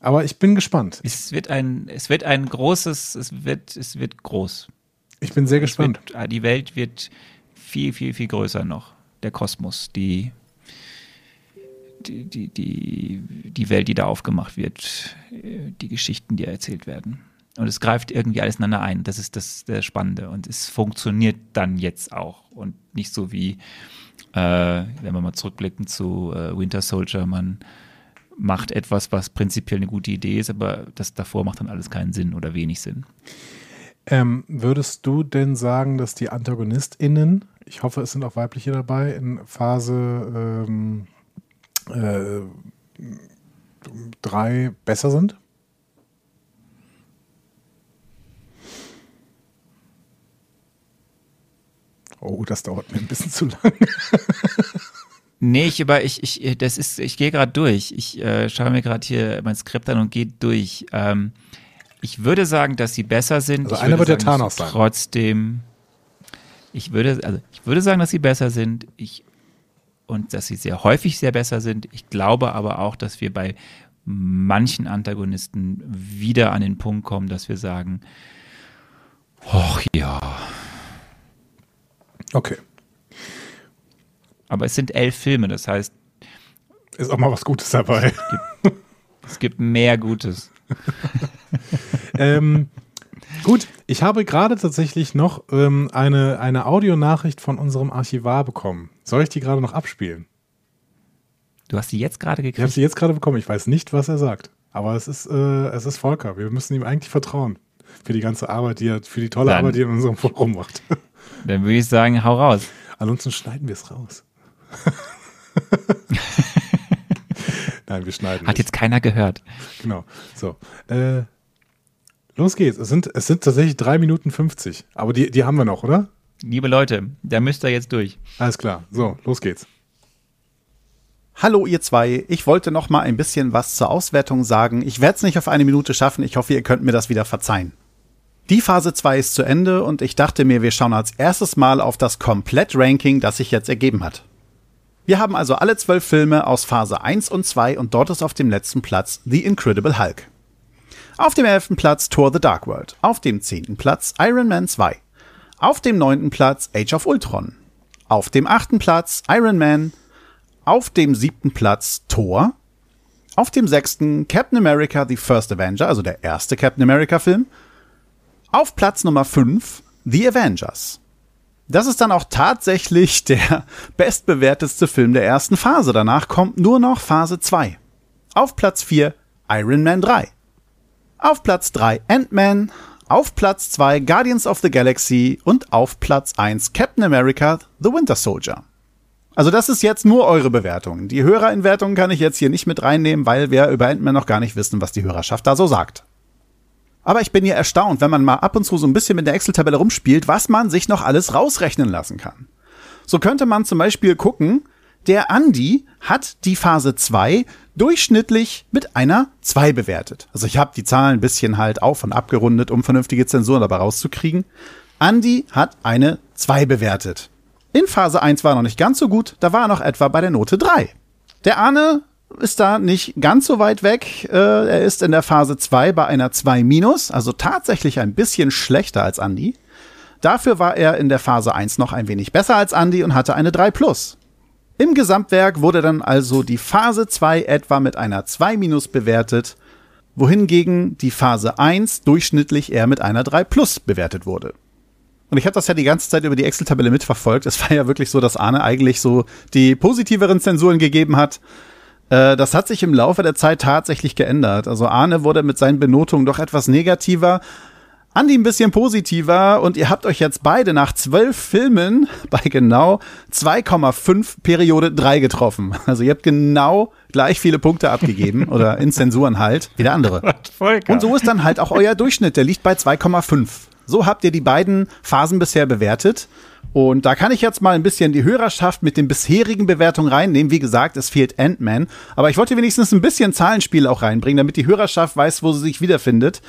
Aber ich bin gespannt. Es wird ein, es wird ein großes, es wird, es wird groß. Ich bin sehr Es gespannt. Wird, die Welt wird viel, viel, viel größer noch. Der Kosmos, die, die, die, die, die Welt, die da aufgemacht wird, äh, die Geschichten, die erzählt werden. Und es greift irgendwie alles ineinander ein. Das ist das, das Spannende. Und es funktioniert dann jetzt auch. Und nicht so wie, äh, wenn wir mal zurückblicken zu äh, Winter Soldier, man macht etwas, was prinzipiell eine gute Idee ist, aber das davor macht dann alles keinen Sinn oder wenig Sinn. Ähm, würdest du denn sagen, dass die AntagonistInnen, ich hoffe, es sind auch weibliche dabei, in Phase ähm, äh, besser sind? Oh, das dauert mir ein bisschen zu lang. Nee, ich aber ich, ich, das ist, ich gehe gerade durch. Ich äh, schaue mir gerade hier mein Skript an und gehe durch. Ähm, ich würde sagen, dass sie besser sind. Also ich einer wird der sagen, Thanos dass sie sein. Trotzdem, ich würde, also ich würde sagen, dass sie besser sind. Ich und dass sie sehr häufig sehr besser sind. Ich glaube aber auch, dass wir bei manchen Antagonisten wieder an den Punkt kommen, dass wir sagen, ach ja, Okay. aber es sind elf Filme, das heißt, Ist auch mal was Gutes dabei. es gibt mehr Gutes. ähm, gut, ich habe gerade tatsächlich noch ähm, eine, eine Audionachricht von unserem Archivar bekommen. Soll ich die gerade noch abspielen? Du hast sie jetzt gerade Ich habe gekriegt. sie jetzt gerade bekommen. Ich weiß nicht, was er sagt. Aber es ist, äh, es ist Volker. Wir müssen ihm eigentlich vertrauen. Für die ganze Arbeit, die er, für die tolle Dann. Arbeit, die er in unserem Forum macht. Dann würde ich sagen, hau raus. Ansonsten schneiden wir es raus. Nein, wir schneiden Hat nicht. jetzt keiner gehört. Genau. So. Äh, los geht's. Es sind, es sind tatsächlich 3 Minuten 50. Aber die, die haben wir noch, oder? Liebe Leute, da müsst ihr jetzt durch. Alles klar. So, los geht's. Hallo ihr zwei, ich wollte noch mal ein bisschen was zur Auswertung sagen. Ich werde es nicht auf eine Minute schaffen, ich hoffe, ihr könnt mir das wieder verzeihen. Die Phase 2 ist zu Ende und ich dachte mir, wir schauen als erstes mal auf das Komplett-Ranking, das sich jetzt ergeben hat. Wir haben also alle zwölf Filme aus Phase 1 und 2 und dort ist auf dem letzten Platz The Incredible Hulk. Auf dem elften Platz Thor The Dark World. Auf dem zehnten Platz Iron Man 2. Auf dem neunten Platz Age of Ultron. Auf dem achten Platz Iron Man. Auf dem siebten Platz Thor. Auf dem sechsten Captain America The First Avenger, also der erste Captain America Film. Auf Platz Nummer 5 The Avengers. Das ist dann auch tatsächlich der bestbewertetste Film der ersten Phase. Danach kommt nur noch Phase 2. Auf Platz 4 Iron Man 3. Auf Platz 3 Ant-Man. Auf Platz 2 Guardians of the Galaxy. Und auf Platz 1 Captain America The Winter Soldier. Also das ist jetzt nur eure Bewertung. Die Hörerinwertung kann ich jetzt hier nicht mit reinnehmen, weil wir über Ant-Man noch gar nicht wissen, was die Hörerschaft da so sagt. Aber ich bin ja erstaunt, wenn man mal ab und zu so ein bisschen mit der Excel-Tabelle rumspielt, was man sich noch alles rausrechnen lassen kann. So könnte man zum Beispiel gucken, Der Andi hat die Phase 2 durchschnittlich mit einer 2 bewertet. Also ich habe die Zahlen ein bisschen halt auf und abgerundet, um vernünftige Zensuren dabei rauszukriegen. Andi hat eine 2 bewertet. In Phase 1 war er noch nicht ganz so gut, da war er noch etwa bei der Note 3. Der Arne ist da nicht ganz so weit weg. Äh, er ist in der Phase 2 bei einer 2 minus, also tatsächlich ein bisschen schlechter als Andi. Dafür war er in der Phase 1 noch ein wenig besser als Andi und hatte eine 3 plus. Im Gesamtwerk wurde dann also die Phase 2 etwa mit einer 2 minus bewertet, wohingegen die Phase 1 durchschnittlich eher mit einer 3 plus bewertet wurde. Und ich habe das ja die ganze Zeit über die Excel-Tabelle mitverfolgt. Es war ja wirklich so, dass Arne eigentlich so die positiveren Zensuren gegeben hat. Äh, das hat sich im Laufe der Zeit tatsächlich geändert. Also Arne wurde mit seinen Benotungen doch etwas negativer, Andi ein bisschen positiver und ihr habt euch jetzt beide nach zwölf Filmen bei genau 2,5 Periode 3 getroffen. Also ihr habt genau gleich viele Punkte abgegeben oder in Zensuren halt wie der andere. Und so ist dann halt auch euer Durchschnitt, der liegt bei 2,5. So habt ihr die beiden Phasen bisher bewertet. Und da kann ich jetzt mal ein bisschen die Hörerschaft mit den bisherigen Bewertungen reinnehmen. Wie gesagt, es fehlt Ant-Man. Aber ich wollte wenigstens ein bisschen Zahlenspiel auch reinbringen, damit die Hörerschaft weiß, wo sie sich wiederfindet.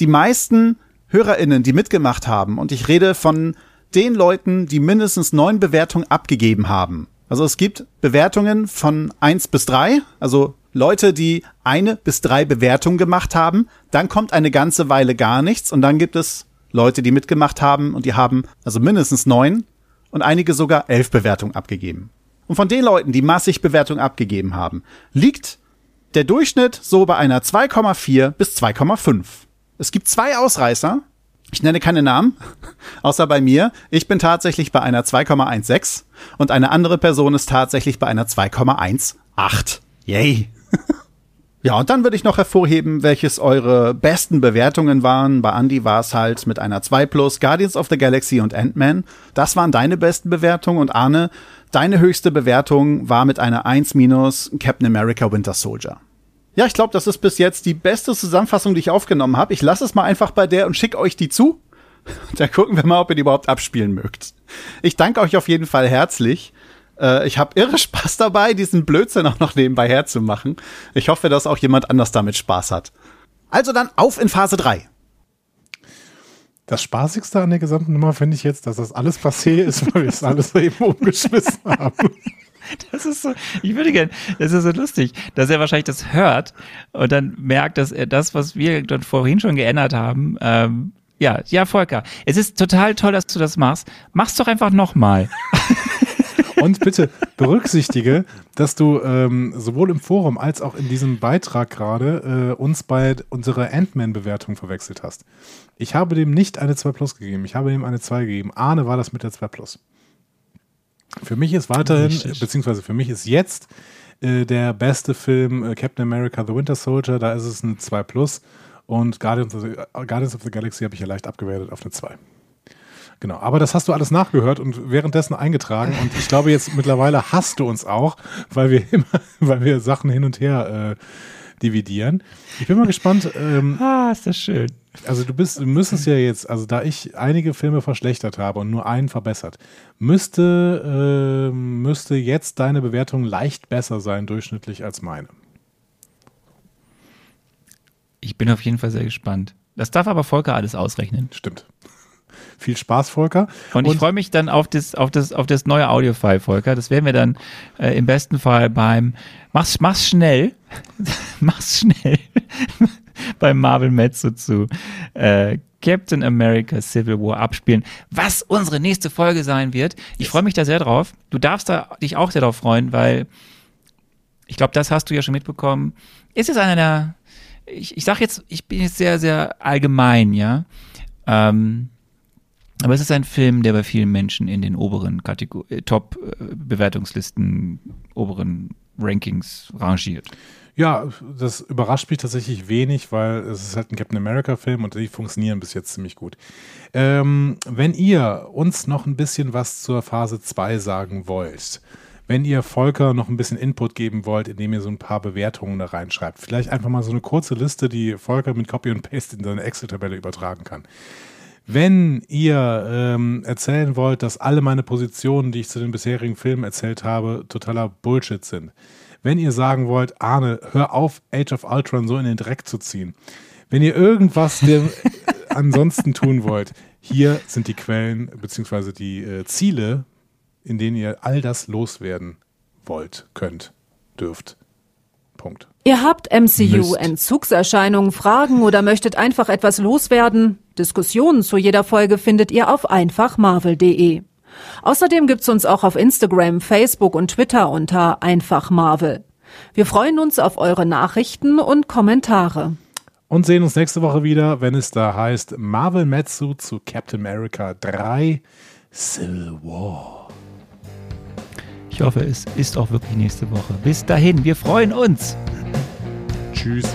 Die meisten HörerInnen, die mitgemacht haben, und ich rede von den Leuten, die mindestens neun Bewertungen abgegeben haben. Also es gibt Bewertungen von eins bis drei, also Leute, die eine bis drei Bewertungen gemacht haben. Dann kommt eine ganze Weile gar nichts und dann gibt es Leute, die mitgemacht haben und die haben also mindestens neun und einige sogar elf Bewertungen abgegeben. Und von den Leuten, die massig Bewertungen abgegeben haben, liegt der Durchschnitt so bei einer 2,4 bis 2,5. Es gibt zwei Ausreißer. Ich nenne keine Namen, außer bei mir. Ich bin tatsächlich bei einer 2,16 und eine andere Person ist tatsächlich bei einer 2,18. Yay! Ja, und dann würde ich noch hervorheben, welches eure besten Bewertungen waren. Bei Andy war es halt mit einer 2 plus Guardians of the Galaxy und Ant-Man. Das waren deine besten Bewertungen und Arne, deine höchste Bewertung war mit einer 1 minus Captain America Winter Soldier. Ja, ich glaube, das ist bis jetzt die beste Zusammenfassung, die ich aufgenommen habe. Ich lasse es mal einfach bei der und schicke euch die zu. Da gucken wir mal, ob ihr die überhaupt abspielen mögt. Ich danke euch auf jeden Fall herzlich. Äh, ich habe irre Spaß dabei, diesen Blödsinn auch noch nebenbei herzumachen. Ich hoffe, dass auch jemand anders damit Spaß hat. Also dann auf in Phase 3. Das Spaßigste an der gesamten Nummer finde ich jetzt, dass das alles passé ist, weil wir es alles eben umgeschmissen haben. Das ist so, ich würde gerne, das ist so lustig, dass er wahrscheinlich das hört und dann merkt, dass er das, was wir dann vorhin schon geändert haben, ähm, ja, ja, Volker, es ist total toll, dass du das machst. Mach's doch einfach nochmal. Und bitte berücksichtige, dass du ähm, sowohl im Forum als auch in diesem Beitrag gerade äh, uns bei unserer Ant-Man-Bewertung verwechselt hast. Ich habe dem nicht eine 2 Plus gegeben, ich habe ihm eine 2 gegeben. Arne war das mit der 2 Plus. Für mich ist weiterhin, Richtig. beziehungsweise für mich ist jetzt äh, der beste Film äh, Captain America The Winter Soldier, da ist es ein 2 Plus. Und Guardians of the, Guardians of the Galaxy habe ich ja leicht abgewertet auf eine 2. Genau, aber das hast du alles nachgehört und währenddessen eingetragen. Und ich glaube, jetzt mittlerweile hast du uns auch, weil wir immer, weil wir Sachen hin und her äh, dividieren. Ich bin mal gespannt. Ähm, ah, ist das schön. Also du bist, du müsstest ja jetzt, also da ich einige Filme verschlechtert habe und nur einen verbessert, müsste, äh, müsste jetzt deine Bewertung leicht besser sein, durchschnittlich als meine. Ich bin auf jeden Fall sehr gespannt. Das darf aber Volker alles ausrechnen. Stimmt. Viel Spaß, Volker. Und, ich freue mich dann auf das, auf das, auf das neue Audio-File, Volker. Das werden wir dann äh, im besten Fall beim Mach's, mach's schnell. mach's schnell. beim Marvel Mezzo zu äh, Captain America Civil War abspielen, was unsere nächste Folge sein wird. Ich freue mich da sehr drauf. Du darfst da dich auch sehr drauf freuen, weil ich glaube, das hast du ja schon mitbekommen. Es ist einer der, ich, ich sag jetzt, ich bin jetzt sehr, sehr allgemein, ja. Ähm, aber es ist ein Film, der bei vielen Menschen in den oberen Kategor äh, Top-Bewertungslisten, oberen Rankings rangiert. Ja, das überrascht mich tatsächlich wenig, weil es ist halt ein Captain America-Film und die funktionieren bis jetzt ziemlich gut. Ähm, wenn ihr uns noch ein bisschen was zur Phase 2 sagen wollt, wenn ihr Volker noch ein bisschen Input geben wollt, indem ihr so ein paar Bewertungen da reinschreibt, vielleicht einfach mal so eine kurze Liste, die Volker mit Copy und Paste in seine Excel-Tabelle übertragen kann. Wenn ihr ähm, erzählen wollt, dass alle meine Positionen, die ich zu den bisherigen Filmen erzählt habe, totaler Bullshit sind. Wenn ihr sagen wollt, Arne, hör auf, Age of Ultron so in den Dreck zu ziehen. Wenn ihr irgendwas dem, ansonsten tun wollt, hier sind die Quellen bzw. die äh, Ziele, in denen ihr all das loswerden wollt, könnt, dürft. Punkt. Ihr habt MCU-Entzugserscheinungen, Fragen oder möchtet einfach etwas loswerden? Diskussionen zu jeder Folge findet ihr auf einfachmarvel.de. Außerdem gibt's uns auch auf Instagram, Facebook und Twitter unter einfachmarvel. Wir freuen uns auf eure Nachrichten und Kommentare. Und sehen uns nächste Woche wieder, wenn es da heißt Marvel Metsu zu Captain America 3 Civil War. Ich hoffe, es ist auch wirklich nächste Woche. Bis dahin, wir freuen uns. Tschüss.